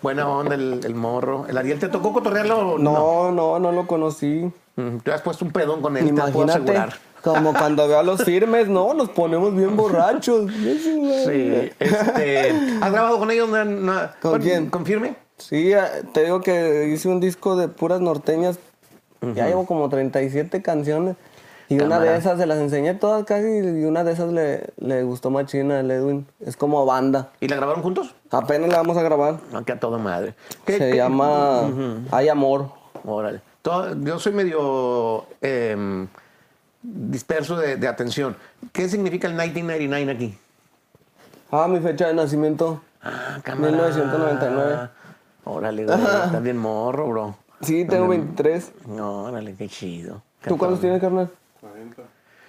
Speaker 2: buena onda el, el morro. ¿El Ariel te tocó cotorrearlo?
Speaker 3: No, no, no lo conocí.
Speaker 2: Mm, Te has puesto un pedón con él, te puedo
Speaker 3: Imagínate,
Speaker 2: asegurar.
Speaker 3: como cuando veo a los firmes, no, nos ponemos bien borrachos.
Speaker 2: Sí, este. ¿Has grabado con ellos? No, no-
Speaker 3: ¿Con quién?
Speaker 2: Confirme.
Speaker 3: Sí, eh, te digo que hice un disco de puras norteñas. Ya llevo como 37 canciones. Y una de esas se las enseñé todas casi y una de esas le, le gustó más china al Edwin. Es como banda.
Speaker 2: ¿Y la grabaron juntos?
Speaker 3: Apenas la vamos a grabar.
Speaker 2: Aquí a toda madre. ¿Qué-
Speaker 3: Se
Speaker 2: qué-
Speaker 3: llama Hay Amor.
Speaker 2: Órale. Todo- yo soy medio em, disperso de, de atención. ¿Qué significa el 1999 aquí?
Speaker 3: Ah, mi fecha de nacimiento.
Speaker 2: Ah, cámara.
Speaker 3: 1999.
Speaker 2: Órale, güey. Estás bien morro, bro.
Speaker 3: Sí, tengo 23.
Speaker 2: No, órale, qué chido.
Speaker 3: ¿Tú cuántos tienes, carnal?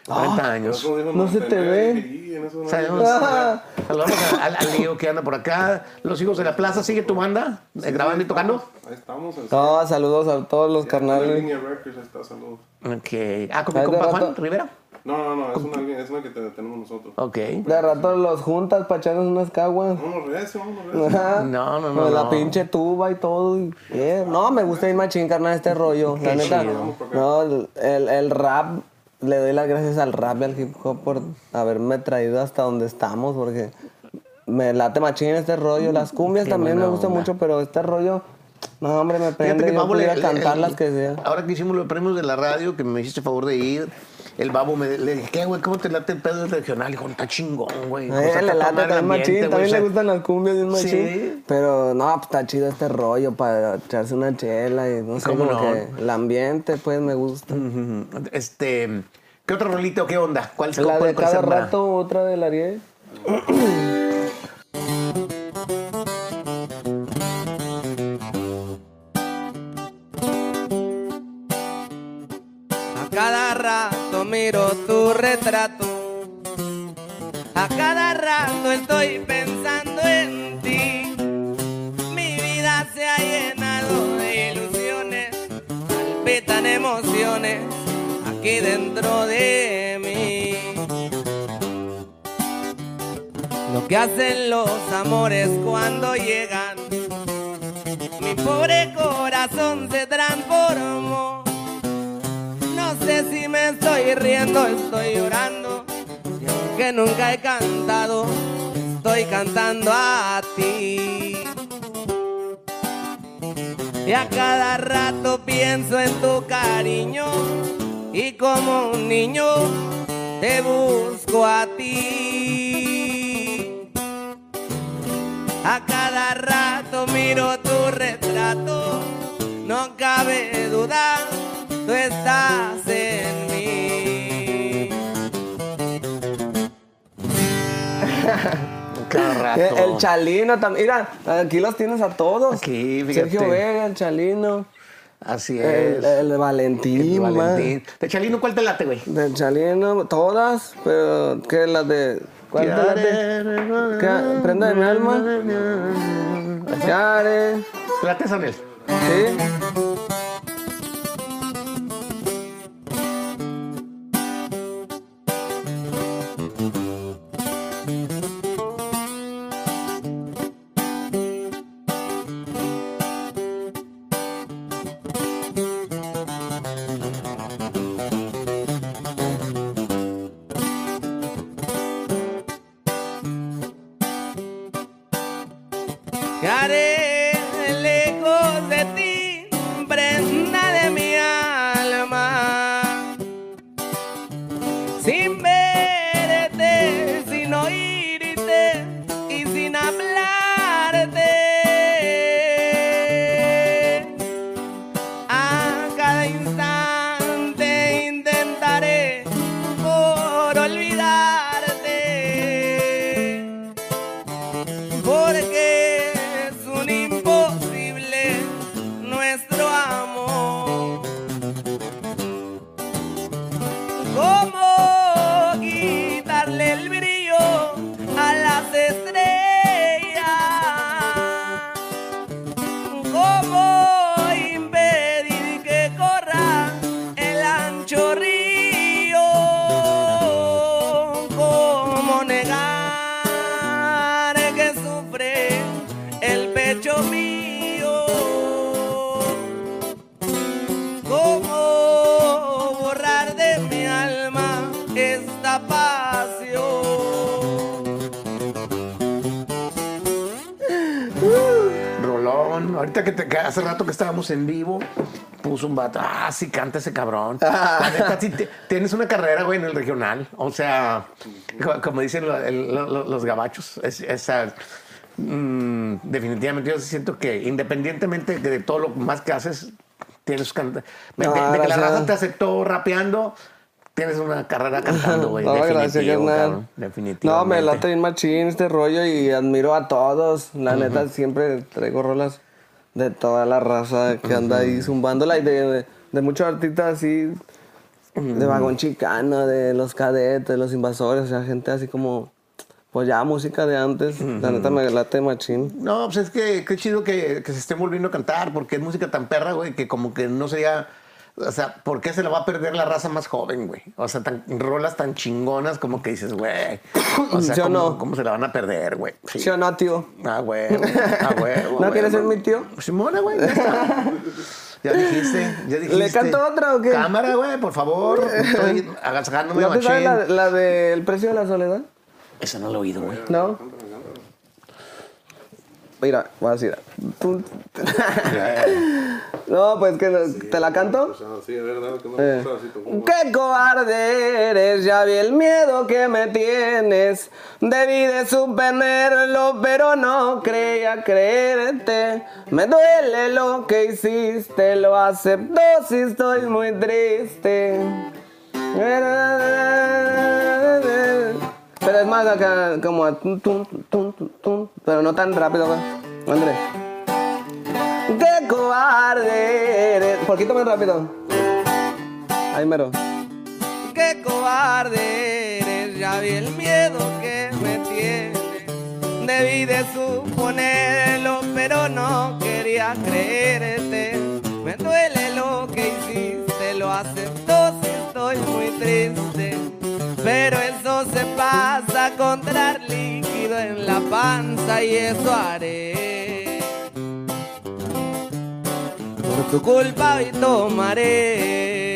Speaker 2: 40 años.
Speaker 3: No se te ve.
Speaker 5: Sí,
Speaker 3: Ah.
Speaker 2: saludamos a- al, al Lío que anda por acá. Los hijos de la plaza, ¿sigue tu banda? eh, grabando y tocando?
Speaker 5: Ahí estamos. En
Speaker 3: No, saludos a todos los
Speaker 5: la
Speaker 3: carnales.
Speaker 5: línea Records, ahí está, saludos.
Speaker 2: Ok. Ah, con mi compa Juan Rivera.
Speaker 5: No, no, no, es una, línea- es una que te- tenemos nosotros.
Speaker 2: Ok.
Speaker 3: De rato los juntas para echarnos unas caguas.
Speaker 5: Vámonos recio, vámonos recio.
Speaker 2: No, no, no,
Speaker 3: Con la
Speaker 2: no.
Speaker 3: pinche tuba y todo. y- yeah. No, me gusta ir machín, carnal, este rollo. La
Speaker 2: Qué
Speaker 3: neta.
Speaker 2: chido.
Speaker 3: No, el, el- el rap, le doy las gracias al rap y al hip hop por haberme traído hasta donde estamos, porque me late machín este rollo. Las cumbias
Speaker 2: Qué
Speaker 3: también me gustan mucho, pero este rollo, no, hombre, me
Speaker 2: Fíjate
Speaker 3: prende.
Speaker 2: que
Speaker 3: Yo
Speaker 2: le-
Speaker 3: cantar las que sea.
Speaker 2: Ahora que hicimos los premios de la radio, que me hiciste favor de ir, el babo me le dije, ¿qué, güey? ¿Cómo te late el pedo del regional? Dijo, está chingón, güey. O sea,
Speaker 3: Eh, le late también machín, también
Speaker 2: o sea,
Speaker 3: le gustan las cumbias bien machín.
Speaker 2: Sí.
Speaker 3: Pero no, pues está chido este rollo para echarse una chela y no sé,
Speaker 2: ¿Cómo
Speaker 3: como
Speaker 2: no?
Speaker 3: que el ambiente pues me gusta.
Speaker 2: Este, ¿qué otro rolito? ¿Qué onda? ¿Cuál se
Speaker 3: La
Speaker 2: puede
Speaker 3: de cada rato, otra del Ariel.
Speaker 1: tu retrato. A cada rato estoy pensando en ti. vida se ha llenado de ilusiones, palpitan emociones aquí dentro de mí. Lo que hacen los amores cuando llegan, mi pobre corazón se transformó. Sé si me estoy riendo, estoy llorando, y aunque nunca he cantado, estoy cantando a ti. Y a cada rato pienso en tu cariño y como un niño te busco a ti. A cada rato miro tu retrato, no cabe duda, tú estás
Speaker 2: rato.
Speaker 3: El Chalino también. Mira, aquí los tienes a todos.
Speaker 2: Aquí, fíjate.
Speaker 3: Sergio Vega, el Chalino.
Speaker 2: Así es.
Speaker 3: El, el Valentín,
Speaker 2: El. Valentín. De Chalino, ¿cuál te late, güey?
Speaker 3: Del Chalino, todas, pero ¿qué las de. ¿Cuál te late? ¿Qué? Prenda de mi alma. Yare.
Speaker 2: ¿Te late son él?
Speaker 3: Sí.
Speaker 2: Hace rato que estábamos en vivo, puso un vato. Ah, sí, canta ese cabrón. La neta, sí, te- tienes una carrera, güey, en el regional. O sea, co- como dicen lo- el- lo- lo- los gabachos, es- esa. mm, definitivamente yo siento que independientemente de todo lo más que haces, tienes canta- de, de- de que la
Speaker 3: gracias.
Speaker 2: raza te aceptó rapeando, tienes una carrera cantando, güey.
Speaker 3: No, gracias,
Speaker 2: definitivo,
Speaker 3: carnal.
Speaker 2: cabrón, definitivamente.
Speaker 3: No, me late bien machín este rollo y admiro a todos. La neta, siempre traigo rolas de toda la raza que anda ahí zumbándola y de, de, de muchos artistas así, de vagón chicano, de los cadetes, los invasores, o sea, gente así como, pues ya música de antes. La neta me late machín.
Speaker 2: No, pues es que qué chido que, que se esté volviendo a cantar, porque es música tan perra, güey, que como que no sería. O sea, ¿por qué se la va a perder la raza más joven, güey? O sea, tan, rolas tan chingonas como que dices, güey. O sea,
Speaker 3: ¿Sí o
Speaker 2: ¿cómo,
Speaker 3: no?
Speaker 2: cómo se la van a perder, güey? Sí.
Speaker 3: ¿Sí o no, tío?
Speaker 2: Ah, güey. Ah, güey.
Speaker 3: ¿No quieres ser mi tío?
Speaker 2: Simona, güey. Ya, está. Ya dijiste, ya dijiste.
Speaker 3: ¿Le canto otra o qué?
Speaker 2: Cámara, güey, por favor. Estoy agasajándome
Speaker 3: ¿No te sabes la, la del precio de la soledad?
Speaker 2: Esa no la he oído, güey.
Speaker 3: No. Mira, voy a decir. Tú- No, pues que te la canto.
Speaker 5: Sí, es verdad que no
Speaker 3: Eh. Qué cobarde eres, ya vi el miedo que me tienes. Debí de superarlo, pero no creía creerte. Me duele lo que hiciste, lo acepto si estoy muy triste. Pero es más acá, como a tum, tum, tum, tum, pero no tan rápido. Andrés. ¡Qué cobarde eres! Poquito más rápido. Ahí mero.
Speaker 1: Qué cobarde eres, ya vi el miedo que me tienes.
Speaker 3: Debí de suponerlo, pero no quería creerte. Me duele lo que hiciste, lo acepto si estoy muy triste. Pero eso se pasa a encontrar líquido en la panza y eso haré. Por tu culpa hoy tomaré.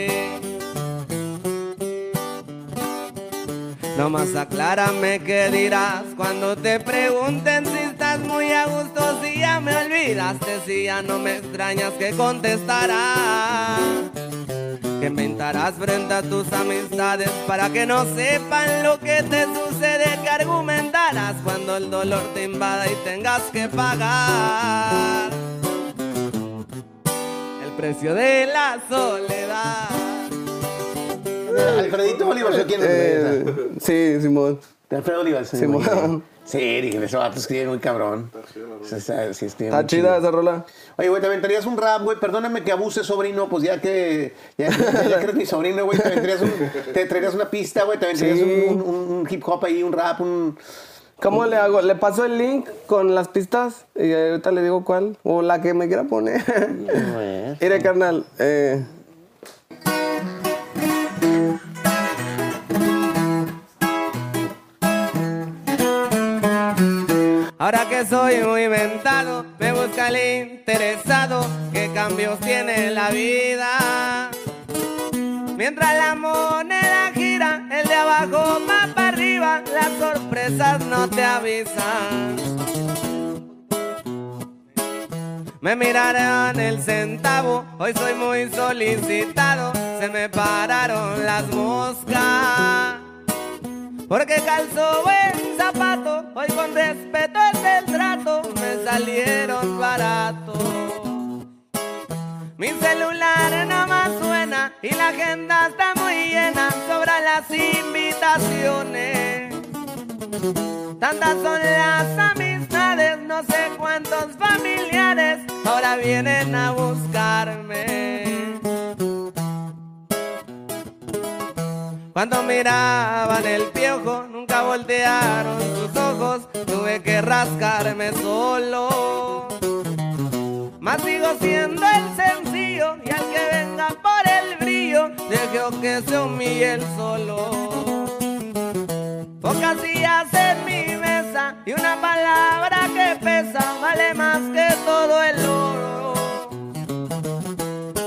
Speaker 3: Nomás aclárame qué dirás cuando te pregunten si estás muy a gusto, si ya me olvidaste, si ya no me extrañas, que contestarás. Que inventarás frente a tus amistades para que no sepan lo que te sucede, que argumentarás cuando el dolor te invada y tengas que pagar el precio de la soledad.
Speaker 2: Alfredito ¿o quién es?
Speaker 7: Eh, sí, Simón.
Speaker 2: De Alfredo Olivas. Sí,
Speaker 7: Simón.
Speaker 2: Sí, dije, ese vato escribe muy cabrón. Sí, está- sí,
Speaker 7: Está chida esa rola.
Speaker 2: Oye, güey, te aventarías un rap, güey. Perdóname que abuse, sobrino, pues ya que. Ya, ya- ya que eres mi sobrino, güey. Te, aventarías un- te traerías una pista, güey. Te aventarías
Speaker 7: Sí.
Speaker 2: un, un- un hip hop ahí, un rap, un.
Speaker 7: ¿Cómo le hago? ¿Le paso el link con las pistas? Y ahorita le digo cuál. O la que me quiera poner. Mire, carnal. Eh,
Speaker 3: Ahora que soy muy inventado, me busca el interesado, qué cambios tiene la vida. Mientras la moneda gira, el de abajo va para arriba, las sorpresas no te avisan. Me mirarán el centavo, hoy soy muy solicitado, se me pararon las moscas. Porque calzo buen zapato, hoy con respeto es el trato, me salieron baratos. Mi celular nada más suena y la agenda está muy llena, sobran las invitaciones. Tantas son las amistades, no sé cuántos familiares ahora vienen a buscarme. Cuando miraban el piojo, nunca voltearon sus ojos, tuve que rascarme solo. Mas sigo siendo el sencillo y al que venga por el brillo, dejo que se humille el solo. Pocas sillas en mi mesa y una palabra que pesa vale más que todo el oro.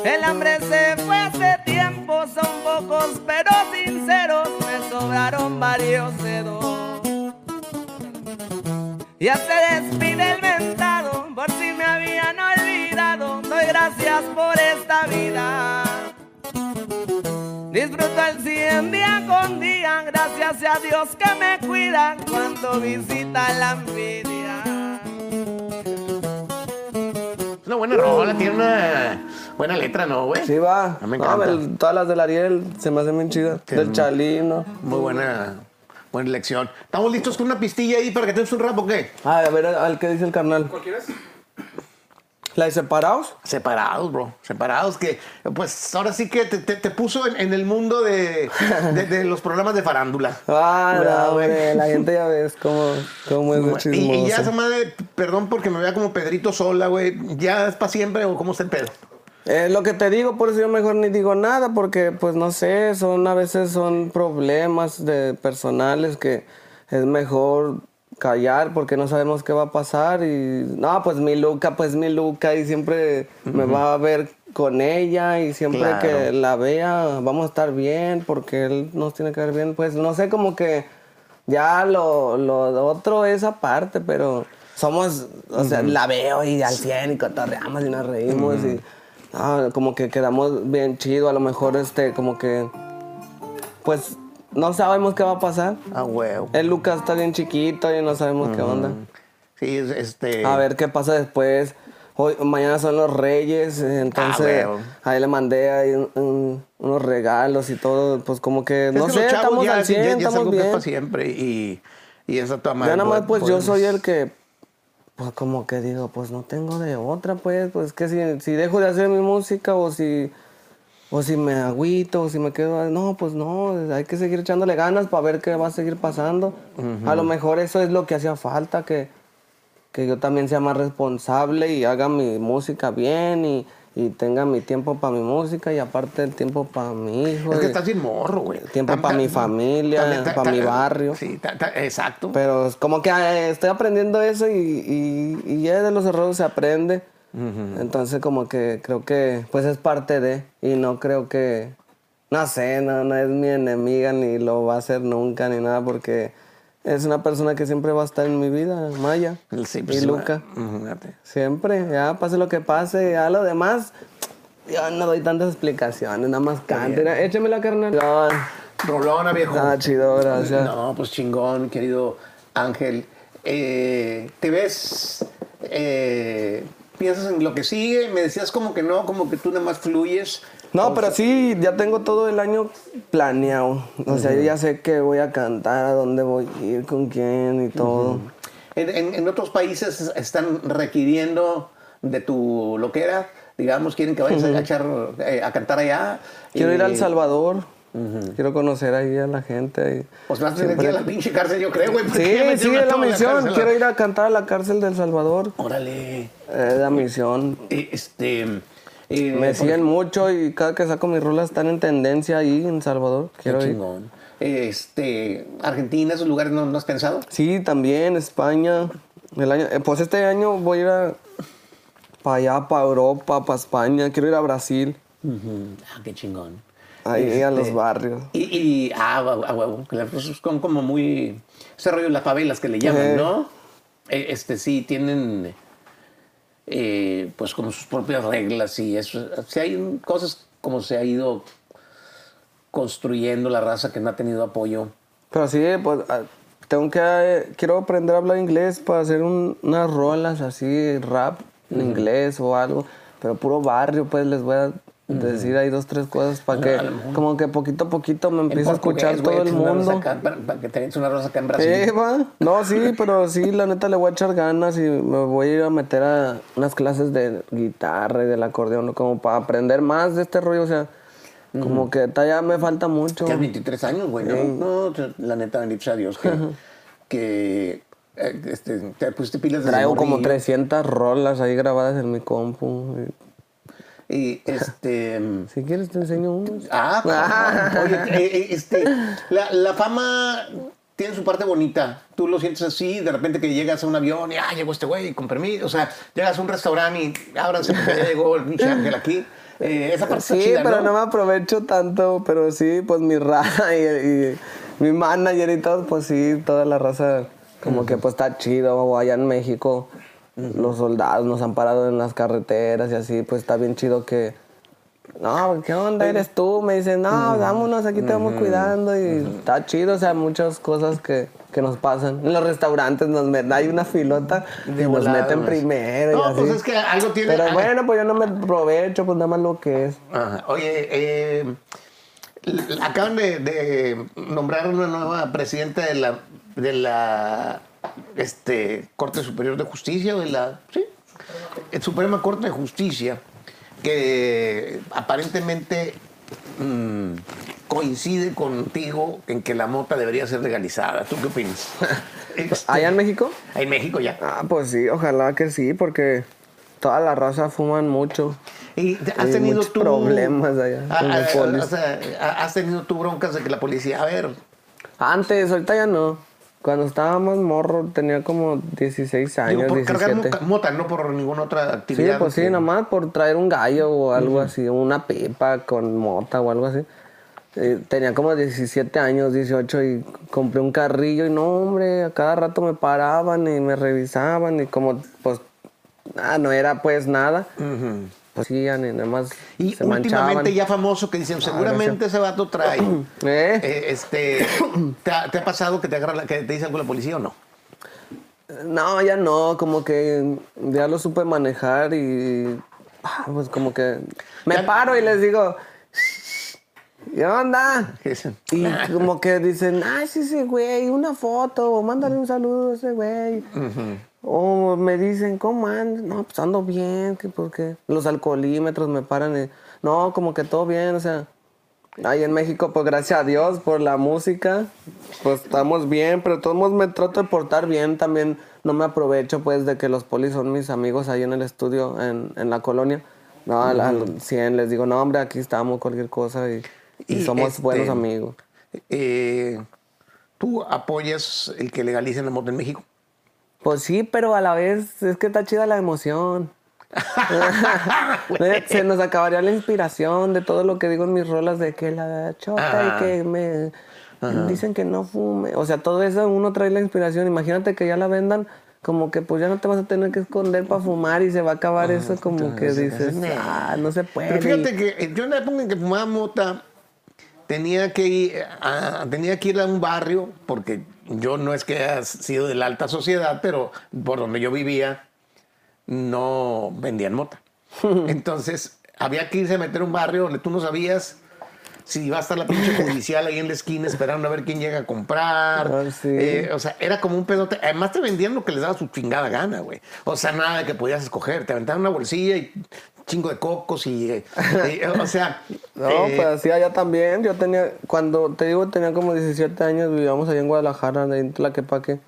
Speaker 3: El hambre se fue hace son pocos pero sinceros, me sobraron varios dedos. Ya se despide el mentado, por si me habían olvidado, doy gracias por esta vida. Disfruto el cien día con día, gracias a Dios que me cuida cuando visita la envidia.
Speaker 2: Es una buena rola, tiene una buena letra, ¿no, güey?
Speaker 7: sí, va.
Speaker 2: Ah, me
Speaker 7: No,
Speaker 2: encanta.
Speaker 7: el- todas las del Ariel se me hacen bien chidas. Del Chalino.
Speaker 2: Muy buena, buena lección. ¿Estamos listos con una pistilla ahí para que te des un rap o qué?
Speaker 7: Ah, a ver, al que dice el carnal.
Speaker 5: ¿Cuál quieres?
Speaker 7: ¿La de separados?
Speaker 2: Separados, bro. Separados, que pues ahora sí que te, te- te puso en, en el mundo de, de- de los programas de farándula.
Speaker 7: Ah,
Speaker 2: ¿Verdad,
Speaker 7: no,
Speaker 2: güey?
Speaker 7: la gente ya ves cómo, cómo es de
Speaker 2: Y,
Speaker 7: chismoso.
Speaker 2: y ya esa madre, perdón porque me vea como Pedrito Sola, güey. ¿Ya es para siempre o cómo está el pedo?
Speaker 7: Eh, lo que te digo, por eso yo mejor ni digo nada, porque pues no sé, son a veces son problemas de personales que es mejor callar porque no sabemos qué va a pasar y no, pues mi Luca, pues mi Luca y siempre me va a ver con ella y siempre
Speaker 2: Claro.
Speaker 7: que la vea vamos a estar bien porque él nos tiene que ver bien, pues no sé, como que ya lo, lo otro es aparte, pero somos, o sea, la veo y al 100 y cotorreamos y nos reímos y ah, como que quedamos bien chido, a lo mejor este, como que, pues no sabemos qué va a pasar.
Speaker 2: Ah, huevo.
Speaker 7: El Lucas está bien chiquito y no sabemos qué onda.
Speaker 2: Sí, es- este.
Speaker 7: A ver qué pasa después. Hoy, mañana son los reyes, entonces
Speaker 2: Ah,
Speaker 7: ahí le mandé ahí un- un- unos regalos y todo, pues como que,
Speaker 2: es
Speaker 7: no
Speaker 2: que
Speaker 7: sé, estamos
Speaker 2: ya,
Speaker 7: al
Speaker 2: ya-
Speaker 7: 100,
Speaker 2: ya es
Speaker 7: estamos bien.
Speaker 2: para siempre y, y eso está mal.
Speaker 7: Ya nada más pues yo soy el que, pues como que digo, pues no tengo de otra pues, pues que si, si dejo de hacer mi música o si,
Speaker 3: o si me agüito, o si me quedo, no, pues no, hay que seguir echándole ganas para ver qué va a seguir pasando. A lo mejor eso es lo que hacía falta, que, que yo también sea más responsable y haga mi música bien y, y tenga mi tiempo para mi música y aparte el tiempo para mi hijo.
Speaker 2: Es que estás bien morro, güey.
Speaker 3: Tiempo
Speaker 2: Tam-
Speaker 3: pa' mi familia,
Speaker 2: también ta-
Speaker 3: pa'
Speaker 2: ta-
Speaker 3: mi barrio.
Speaker 2: Sí, ta- ta- exacto.
Speaker 3: Pero es como que eh, estoy aprendiendo eso y, y, y ya de los errores se aprende. Entonces como que creo que pues es parte de y no creo que, no sé, no, no es mi enemiga ni lo va a hacer nunca ni nada porque es una persona que siempre va a estar en mi vida, Maya
Speaker 2: Sí,
Speaker 3: y
Speaker 2: pues,
Speaker 3: Luca.
Speaker 2: Ujú, fíjate.
Speaker 3: Siempre, ya pase lo que pase, ya lo demás, yo no doy tantas explicaciones, nada más cante. Écheme la carnal.
Speaker 2: Rolona, viejo.
Speaker 3: Ah, chido, gracias.
Speaker 2: No, pues chingón, querido Ángel. Eh, ¿Te ves? eh, ¿Piensas en lo que sigue? Me decías como que no, como que tú nada más fluyes.
Speaker 3: No, pero sí, ya tengo todo el año planeado. O sea, yo ya sé que voy a cantar, a dónde voy a ir, con quién y todo.
Speaker 2: En, en- en otros países están requiriendo de tu loquera, digamos, quieren que vayas a, echar, eh, a cantar allá.
Speaker 3: Quiero ir a
Speaker 2: Y,
Speaker 3: El Salvador. Quiero conocer ahí a la gente. y-
Speaker 2: Pues vas a tener que ir a la pinche cárcel, yo creo, güey.
Speaker 3: Sí, sí, es la misión. Quiero ir a cantar a la cárcel de El Salvador.
Speaker 2: Órale.
Speaker 3: Es la misión.
Speaker 2: Eh, Este. eh,
Speaker 3: Me siguen mucho y cada que saco mis rolas están en tendencia ahí en Salvador.
Speaker 2: Qué
Speaker 3: Quiero ir.
Speaker 2: chingón. Este, Argentina, esos lugares no, no has pensado.
Speaker 3: Sí, también España. El año, eh, pues este año voy a ir a, para allá, para Europa, para España. Quiero ir a Brasil,
Speaker 2: Ah, qué chingón.
Speaker 3: Ahí a los
Speaker 2: Este,
Speaker 3: barrios.
Speaker 2: Y, y ah, a huevo, son como muy. Ese rollo de las favelas que le llaman,
Speaker 3: Eh.
Speaker 2: ¿no? Eh, Este sí, tienen. eh, pues como sus propias reglas y eso. Sí, hay cosas como se ha ido construyendo la raza que no ha tenido apoyo.
Speaker 3: Pero sí, pues ah, tengo que, eh, quiero aprender a hablar inglés para hacer un- unas rolas así, rap en inglés o algo. Pero puro barrio, pues les voy a decir ahí dos, tres cosas para que,
Speaker 2: A
Speaker 3: como que poquito a poquito me empiece a escuchar todo el mundo.
Speaker 2: para, que tengas una raza acá en Brasil.
Speaker 3: Eh, va. No, sí, pero sí, la neta le voy a echar ganas y me voy a ir a meter a unas clases de guitarra y del acordeón, como para aprender más de este rollo, o sea, como que todavía me falta mucho.
Speaker 2: Tienes 23 años, güey, ¿no? La neta, bendito sea Dios, que, que eh, este, te pusiste pilas de
Speaker 3: Traigo como 300 rolas ahí grabadas en mi compu.
Speaker 2: Y este.
Speaker 3: Si quieres te enseño unos.
Speaker 2: Ah, cabrón. Oye, eh, eh, este, la, la fama tiene su parte bonita. Tú lo sientes así, de repente que llegas a un avión y, ah, llegó este güey, con permiso. O sea, llegas a un restaurante y ábranse porque ya llegó el pinche ángel aquí. Eh, esa parte
Speaker 3: Sí,
Speaker 2: está chida,
Speaker 3: pero
Speaker 2: ¿no?
Speaker 3: ¿no? me aprovecho tanto, pero sí, pues mi raza y, y mi manager y todo, pues sí, toda la raza como que pues está chido. O allá en México los soldados nos han parado en las carreteras y así, pues está bien chido que... No, ¿qué onda eres tú? Me dicen, no, vámonos, aquí te vamos cuidando y está chido, o sea, muchas cosas que, que nos pasan. En los restaurantes nos met- hay una filota y nos meten primero y
Speaker 2: No,
Speaker 3: así.
Speaker 2: pues es que algo tiene.
Speaker 3: Pero bueno, pues yo no me aprovecho, pues nada más lo que es.
Speaker 2: Ajá. Oye, eh, acaban de, de nombrar una nueva presidenta de la, de la este, Corte Superior de Justicia, de la sí, eh, Suprema Corte de Justicia, que aparentemente mm, coincide contigo en que la mota debería ser legalizada. ¿Tú qué opinas?
Speaker 3: ¿Allá en México?
Speaker 2: en México ya.
Speaker 3: Ah, pues sí, ojalá que sí, porque toda la raza fuman mucho.
Speaker 2: ¿Y has
Speaker 3: Hay
Speaker 2: tenido tú
Speaker 3: problemas allá
Speaker 2: Ah, o sea, ah, has tenido tú broncas de que la policía, a ver,
Speaker 3: Antes, ahorita ya no. Cuando estaba más morro, tenía como 16
Speaker 2: digo,
Speaker 3: años,
Speaker 2: por cargar
Speaker 3: 17.
Speaker 2: moca- mota, no por ninguna otra
Speaker 3: Sí,
Speaker 2: actividad.
Speaker 3: pues sí,
Speaker 2: que-
Speaker 3: nada más por traer un gallo o algo así, una pipa con mota o algo así. Eh, tenía como 17 años, 18 y compré un carrillo y no, hombre, a cada rato me paraban y me revisaban y como, pues, ah, no era pues nada. Pues sí, ni nada más
Speaker 2: Y
Speaker 3: se
Speaker 2: últimamente
Speaker 3: manchaban.
Speaker 2: ya famoso que dicen, seguramente ese vato trae.
Speaker 3: ¿Eh?
Speaker 2: eh, este, ¿te ha, te ha pasado que te agarra la- que te dice algo la policía o no?
Speaker 3: No, ya no, como que ya lo supe manejar y ah, pues como que me
Speaker 2: Ya-
Speaker 3: paro y les digo, ¿qué onda? Y como que dicen, ay, sí, sí, güey, una foto, o mándale un saludo a ese güey. O me dicen, ¿cómo andas? No, pues ando bien, que porque los alcoholímetros me paran. y- no, como que todo bien, o sea. Ahí en México, pues gracias a Dios por la música, pues estamos bien, pero de todos modos me trato de portar bien también. No me aprovecho pues de que los polis son mis amigos ahí en el estudio, en, en la colonia. No, al, al 100 les digo, no hombre, aquí estamos, cualquier cosa y, y
Speaker 2: Y,
Speaker 3: somos
Speaker 2: este,
Speaker 3: buenos amigos.
Speaker 2: Eh, ¿Tú apoyas el que legalicen la moto en México?
Speaker 3: Pues sí, pero a la vez es que está chida la emoción. Se nos acabaría la inspiración de todo lo que digo en mis rolas de que la chota y que me dicen que no fume. O sea, todo eso uno trae la inspiración. Imagínate que ya la vendan como que pues ya no te vas a tener que esconder para fumar y se va a acabar eso como que dices, ah, no se puede.
Speaker 2: Pero fíjate que eh, yo en la época en que fumaba mota, tenía que ir a, tenía que ir a un barrio, porque yo no es que haya sido de la alta sociedad, pero por donde yo vivía no vendían mota. Entonces había que irse a meter a un barrio donde tú no sabías si iba a estar la pinche judicial ahí en la esquina esperando a ver quién llega a comprar.
Speaker 3: Ah, sí.
Speaker 2: Eh, o sea, era como un pedote. Además te vendían lo que les daba su chingada gana, güey. O sea, nada de que podías escoger. Te aventaban una bolsilla y chingo de cocos y... eh, eh, o sea...
Speaker 3: No,
Speaker 2: eh,
Speaker 3: pues así allá también. Yo tenía, cuando te digo, tenía como 17 años, vivíamos allá en Guadalajara, en Tlaquepaque.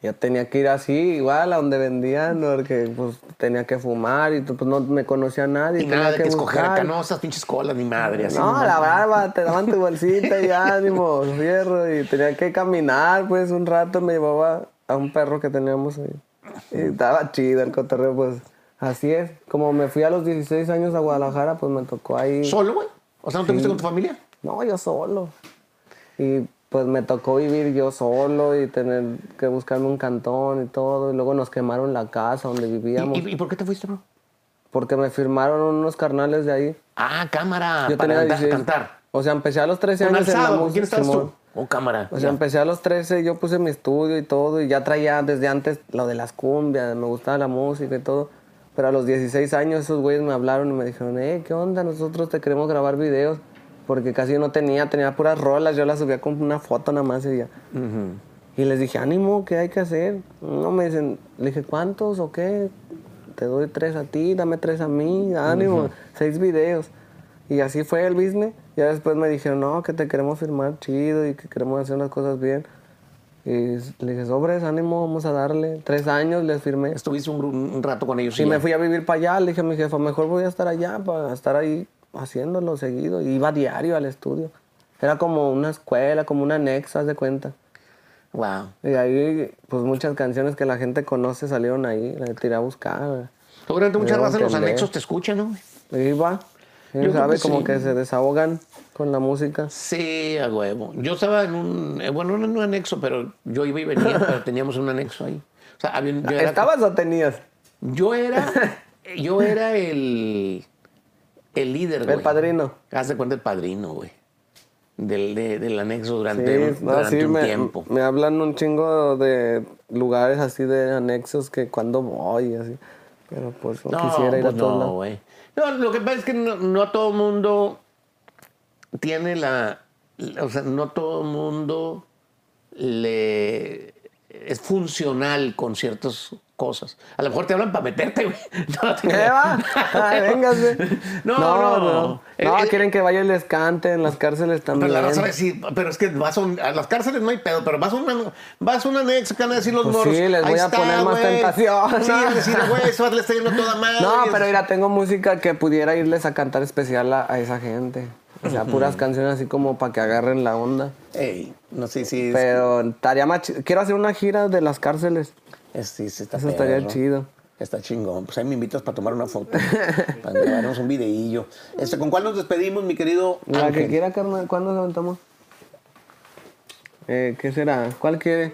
Speaker 3: Ya tenía que ir así, igual, a donde vendían, porque pues tenía que fumar y pues no me conocía nadie.
Speaker 2: y nada de que escoger
Speaker 3: buscar.
Speaker 2: acá, no, esas pinches colas ni madre. Así,
Speaker 3: No, la barba, te daban tu bolsita y ánimo, fierro. Y tenía que caminar, pues un rato me llevaba a un perro que teníamos ahí. Y estaba chido el cotorreo, pues así es. Como me fui a los 16 años a Guadalajara, pues me tocó ahí.
Speaker 2: ¿Solo, güey? O sea, ¿no te fuiste con tu familia?
Speaker 3: No, yo solo. Y pues me tocó vivir yo solo y tener que buscarme un cantón y todo. Y luego nos quemaron la casa donde vivíamos.
Speaker 2: ¿Y, y, y por qué te fuiste, bro?
Speaker 3: Porque me firmaron unos carnales de ahí.
Speaker 2: Ah, cámara,
Speaker 3: Yo
Speaker 2: para
Speaker 3: tenía
Speaker 2: andar-
Speaker 3: 16.
Speaker 2: cantar.
Speaker 3: O sea, empecé a los 13
Speaker 2: Con
Speaker 3: años en la
Speaker 2: alzado, ¿con
Speaker 3: música.
Speaker 2: quién estabas tú?
Speaker 3: Simón.
Speaker 2: O cámara.
Speaker 3: O sea, empecé a los 13, yo puse mi estudio y todo, y ya traía desde antes lo de las cumbias, me gustaba la música y todo. Pero a los 16 años esos güeyes me hablaron y me dijeron, eh, ¿qué onda? Nosotros te queremos grabar videos. Porque casi no tenía, tenía puras rolas, yo las subía con una foto nada más y ya. Y les dije, ánimo, ¿qué hay que hacer? No me dicen, le dije, ¿cuántos o qué? Te doy tres a ti, dame tres a mí, ánimo, seis videos. Y así fue el business. Ya después me dijeron, no, que te queremos firmar chido y que queremos hacer las cosas bien. Y le dije, sobres, ánimo, vamos a darle. Tres años les firmé.
Speaker 2: Estuviste un, un rato con ellos.
Speaker 3: Y
Speaker 2: ya.
Speaker 3: me fui a vivir para allá. Le dije a mi jefa, mejor voy a estar allá para estar ahí haciéndolo seguido. Y iba diario al estudio. Era como una escuela, como un anexo, haz de cuenta.
Speaker 2: Wow.
Speaker 3: Y ahí, pues muchas canciones que la gente conoce salieron ahí. La tiré a buscar.
Speaker 2: Seguramente muchas en los anexos te escuchan, ¿no?
Speaker 3: Y iba.
Speaker 2: Yo
Speaker 3: ¿Sabe?
Speaker 2: que
Speaker 3: como
Speaker 2: sí.
Speaker 3: que se desahogan con la música.
Speaker 2: Sí, a huevo. Yo estaba en un, eh, bueno, no en un anexo, pero yo iba y venía, pero teníamos un anexo ahí. O sea, había, yo era,
Speaker 3: ¿Estabas o tenías?
Speaker 2: yo era, yo era el, el líder, güey.
Speaker 3: El padrino.
Speaker 2: Haz de cuenta el padrino, güey. Del, de- del anexo
Speaker 3: Sí,
Speaker 2: durante,
Speaker 3: no,
Speaker 2: durante
Speaker 3: sí,
Speaker 2: un
Speaker 3: me,
Speaker 2: tiempo.
Speaker 3: me hablan un chingo de lugares así de anexos que cuando voy, así. Pero pues no,
Speaker 2: No,
Speaker 3: quisiera ir
Speaker 2: pues
Speaker 3: a todos
Speaker 2: no, güey. No, lo que pasa es que no, no todo mundo tiene la... O sea, no todo mundo le es funcional con ciertas cosas. A lo mejor te hablan para meterte, güey. No, te
Speaker 3: ¿Qué va? Ay, véngase.
Speaker 2: No, no,
Speaker 3: no. No,
Speaker 2: el-
Speaker 3: quieren que vaya y les cante en las cárceles también.
Speaker 2: Pero la raza pero es que vas a, un- a las cárceles no hay pedo, pero vas a una, vas a un anexo que van a decir los
Speaker 3: Pues
Speaker 2: moros.
Speaker 3: sí, les
Speaker 2: "Ahí
Speaker 3: voy a
Speaker 2: está,
Speaker 3: poner más
Speaker 2: güey".
Speaker 3: tentación.
Speaker 2: Sí, a decir, güey, eso le está yendo toda madre.
Speaker 3: No, pero mira, tengo música que pudiera irles a cantar especial a, a esa gente. O sea, puras canciones así como para que agarren la onda.
Speaker 2: Ey, no sé si...
Speaker 3: Pero estaría más Quiero hacer una gira de las cárceles.
Speaker 2: Es, sí, sí, está
Speaker 3: Eso estaría chido.
Speaker 2: Está chingón. Pues ahí me invitas para tomar una foto. para grabarnos un videillo. Este, ¿Con cuál nos despedimos, mi querido
Speaker 3: La que quiera, carnal. ¿Cuándo nos aventamos? Eh, ¿Qué será? ¿Cuál quiere?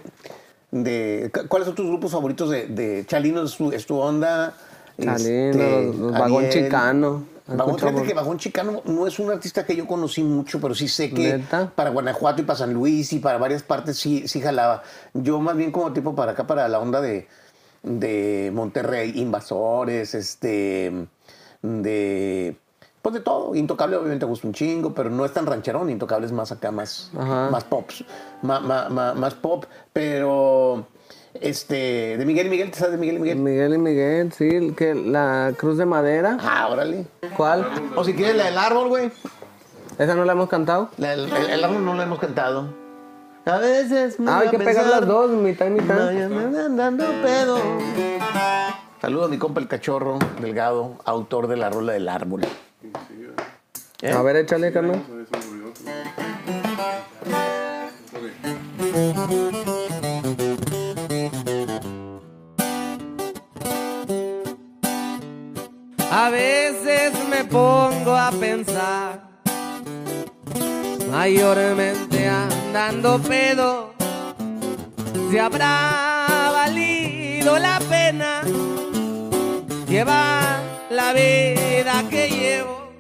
Speaker 2: De, cu- ¿Cuáles son tus grupos favoritos de, de Chalino? ¿Es tu, es tu onda?
Speaker 3: Chalino,
Speaker 2: Este,
Speaker 3: los- los Vagón. Chicano.
Speaker 2: Vagón, fíjate que Vagón Chicano no es un artista que yo conocí mucho, pero sí sé que
Speaker 3: ¿Neta?
Speaker 2: para Guanajuato y para San Luis y para varias partes sí, sí jalaba. Yo más bien como tipo para acá, para la onda de, de Monterrey, Invasores, este, de, pues de todo. Intocable obviamente gusta un chingo, pero no es tan rancherón. Intocable es más acá, más,
Speaker 3: Ajá.
Speaker 2: más pops, más, más, más, más pop, pero... este, de Miguel y Miguel, ¿te sabes de Miguel y Miguel?
Speaker 5: Miguel y Miguel, sí, que la cruz de madera.
Speaker 2: Ah, órale.
Speaker 5: ¿Cuál?
Speaker 2: O si quieres la del árbol, güey.
Speaker 5: ¿Esa no la hemos cantado?
Speaker 2: La del- el, el árbol no la hemos cantado. A veces me
Speaker 5: Ah, hay que pegar las dos, mitad y mitad.
Speaker 2: Me andan dando pedo. Saludos a mi compa el cachorro delgado, autor de la rola del árbol. ¿Eh?
Speaker 5: A ver, échale, carnal.
Speaker 3: A veces me pongo a pensar, mayormente andando pedo, si habrá valido la pena llevar la vida que llevo.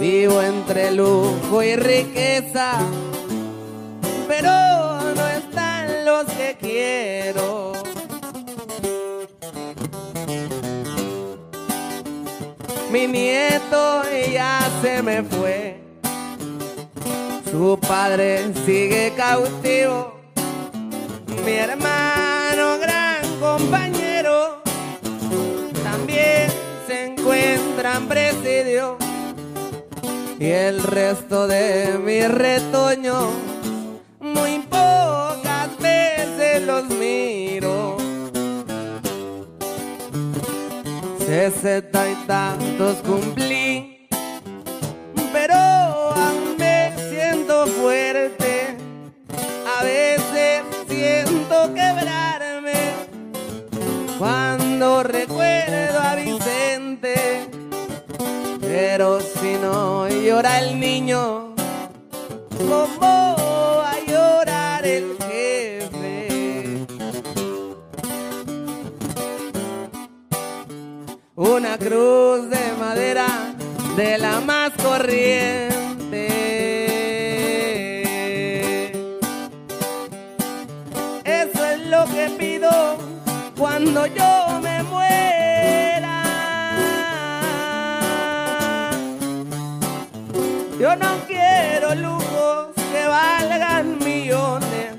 Speaker 3: Vivo entre lujo y riqueza, pero no están los que quiero. Mi nieto ya se me fue. Su padre sigue cautivo. Mi hermano, gran compañero, también se encuentra en presidio. Y el resto de mi retoño, muy pocas veces los miro. Sesenta y tantos cumplí, pero aún me siento fuerte. A veces siento quebrarme cuando recuerdo a Vicente. Pero si no llora el niño, ¿cómo va a llorar el una cruz de madera de la más corriente. Eso es lo que pido cuando yo me muera. Yo no quiero lujos que valgan millones.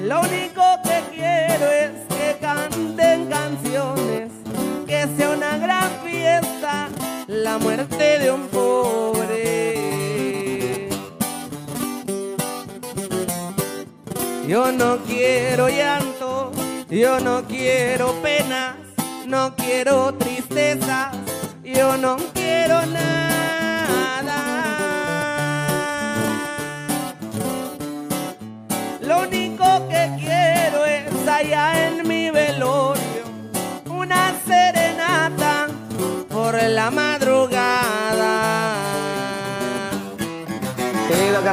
Speaker 3: Lo único que quiero es que canten canciones, que sea la muerte de un pobre. Yo no quiero llanto, yo no quiero penas, no quiero tristezas, yo no quiero nada. Lo único que quiero es allá en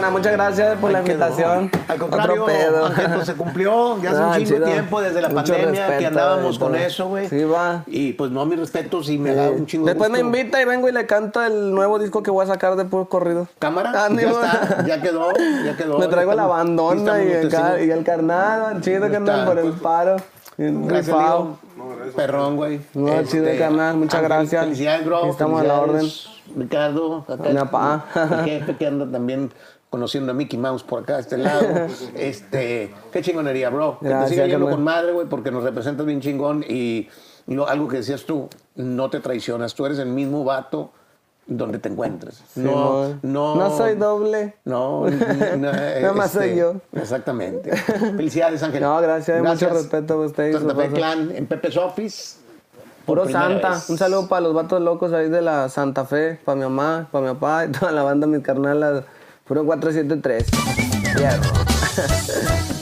Speaker 5: Muchas gracias por la
Speaker 2: Ay,
Speaker 5: invitación.
Speaker 2: Al contrario,
Speaker 5: Otro pedo.
Speaker 2: Ángel, pues se cumplió ya hace un chingo de
Speaker 5: chido.
Speaker 2: tiempo desde la
Speaker 5: Mucho
Speaker 2: pandemia que andábamos con eso, güey.
Speaker 5: Sí, va.
Speaker 2: Y pues no, mis respetos y me da un chingo de
Speaker 5: Después me
Speaker 2: gusto.
Speaker 5: invita y vengo y le canto el nuevo disco que voy a sacar de puro corrido.
Speaker 2: Cámara,
Speaker 5: Ah,
Speaker 2: ya está, ya quedó, ya quedó.
Speaker 5: Me traigo la bandona y el, car- y el carnal, chido que andan por el paro. Bien
Speaker 2: Gracias. Leo. Perrón, güey.
Speaker 5: No, chido, carnal, muchas gracias.
Speaker 2: Felicidades, bro.
Speaker 5: Aquí estamos a la
Speaker 2: Felicidades, Ricardo, acá
Speaker 5: Mi papá.
Speaker 2: el jefe que anda también conociendo a Mickey Mouse por acá, de este lado. este, qué chingonería, bro. Que te
Speaker 5: Gracias,
Speaker 2: siga yendo con madre, güey, porque nos representas bien chingón y lo- algo que decías tú, no te traicionas. Tú eres el mismo vato donde te encuentres. no, no,
Speaker 5: No soy doble.
Speaker 2: No, no,
Speaker 5: Nada más soy yo.
Speaker 2: Exactamente. Felicidades, Ángel.
Speaker 5: No, gracias, mucho respeto a usted y su
Speaker 2: Santa Fe. Clan en Pepe's Office.
Speaker 5: Puro Santa.
Speaker 2: vez.
Speaker 5: Un saludo para los vatos locos ahí de la Santa Fe, para mi mamá, para mi papá y toda la banda, mis carnalas. Puro 473. Fierro.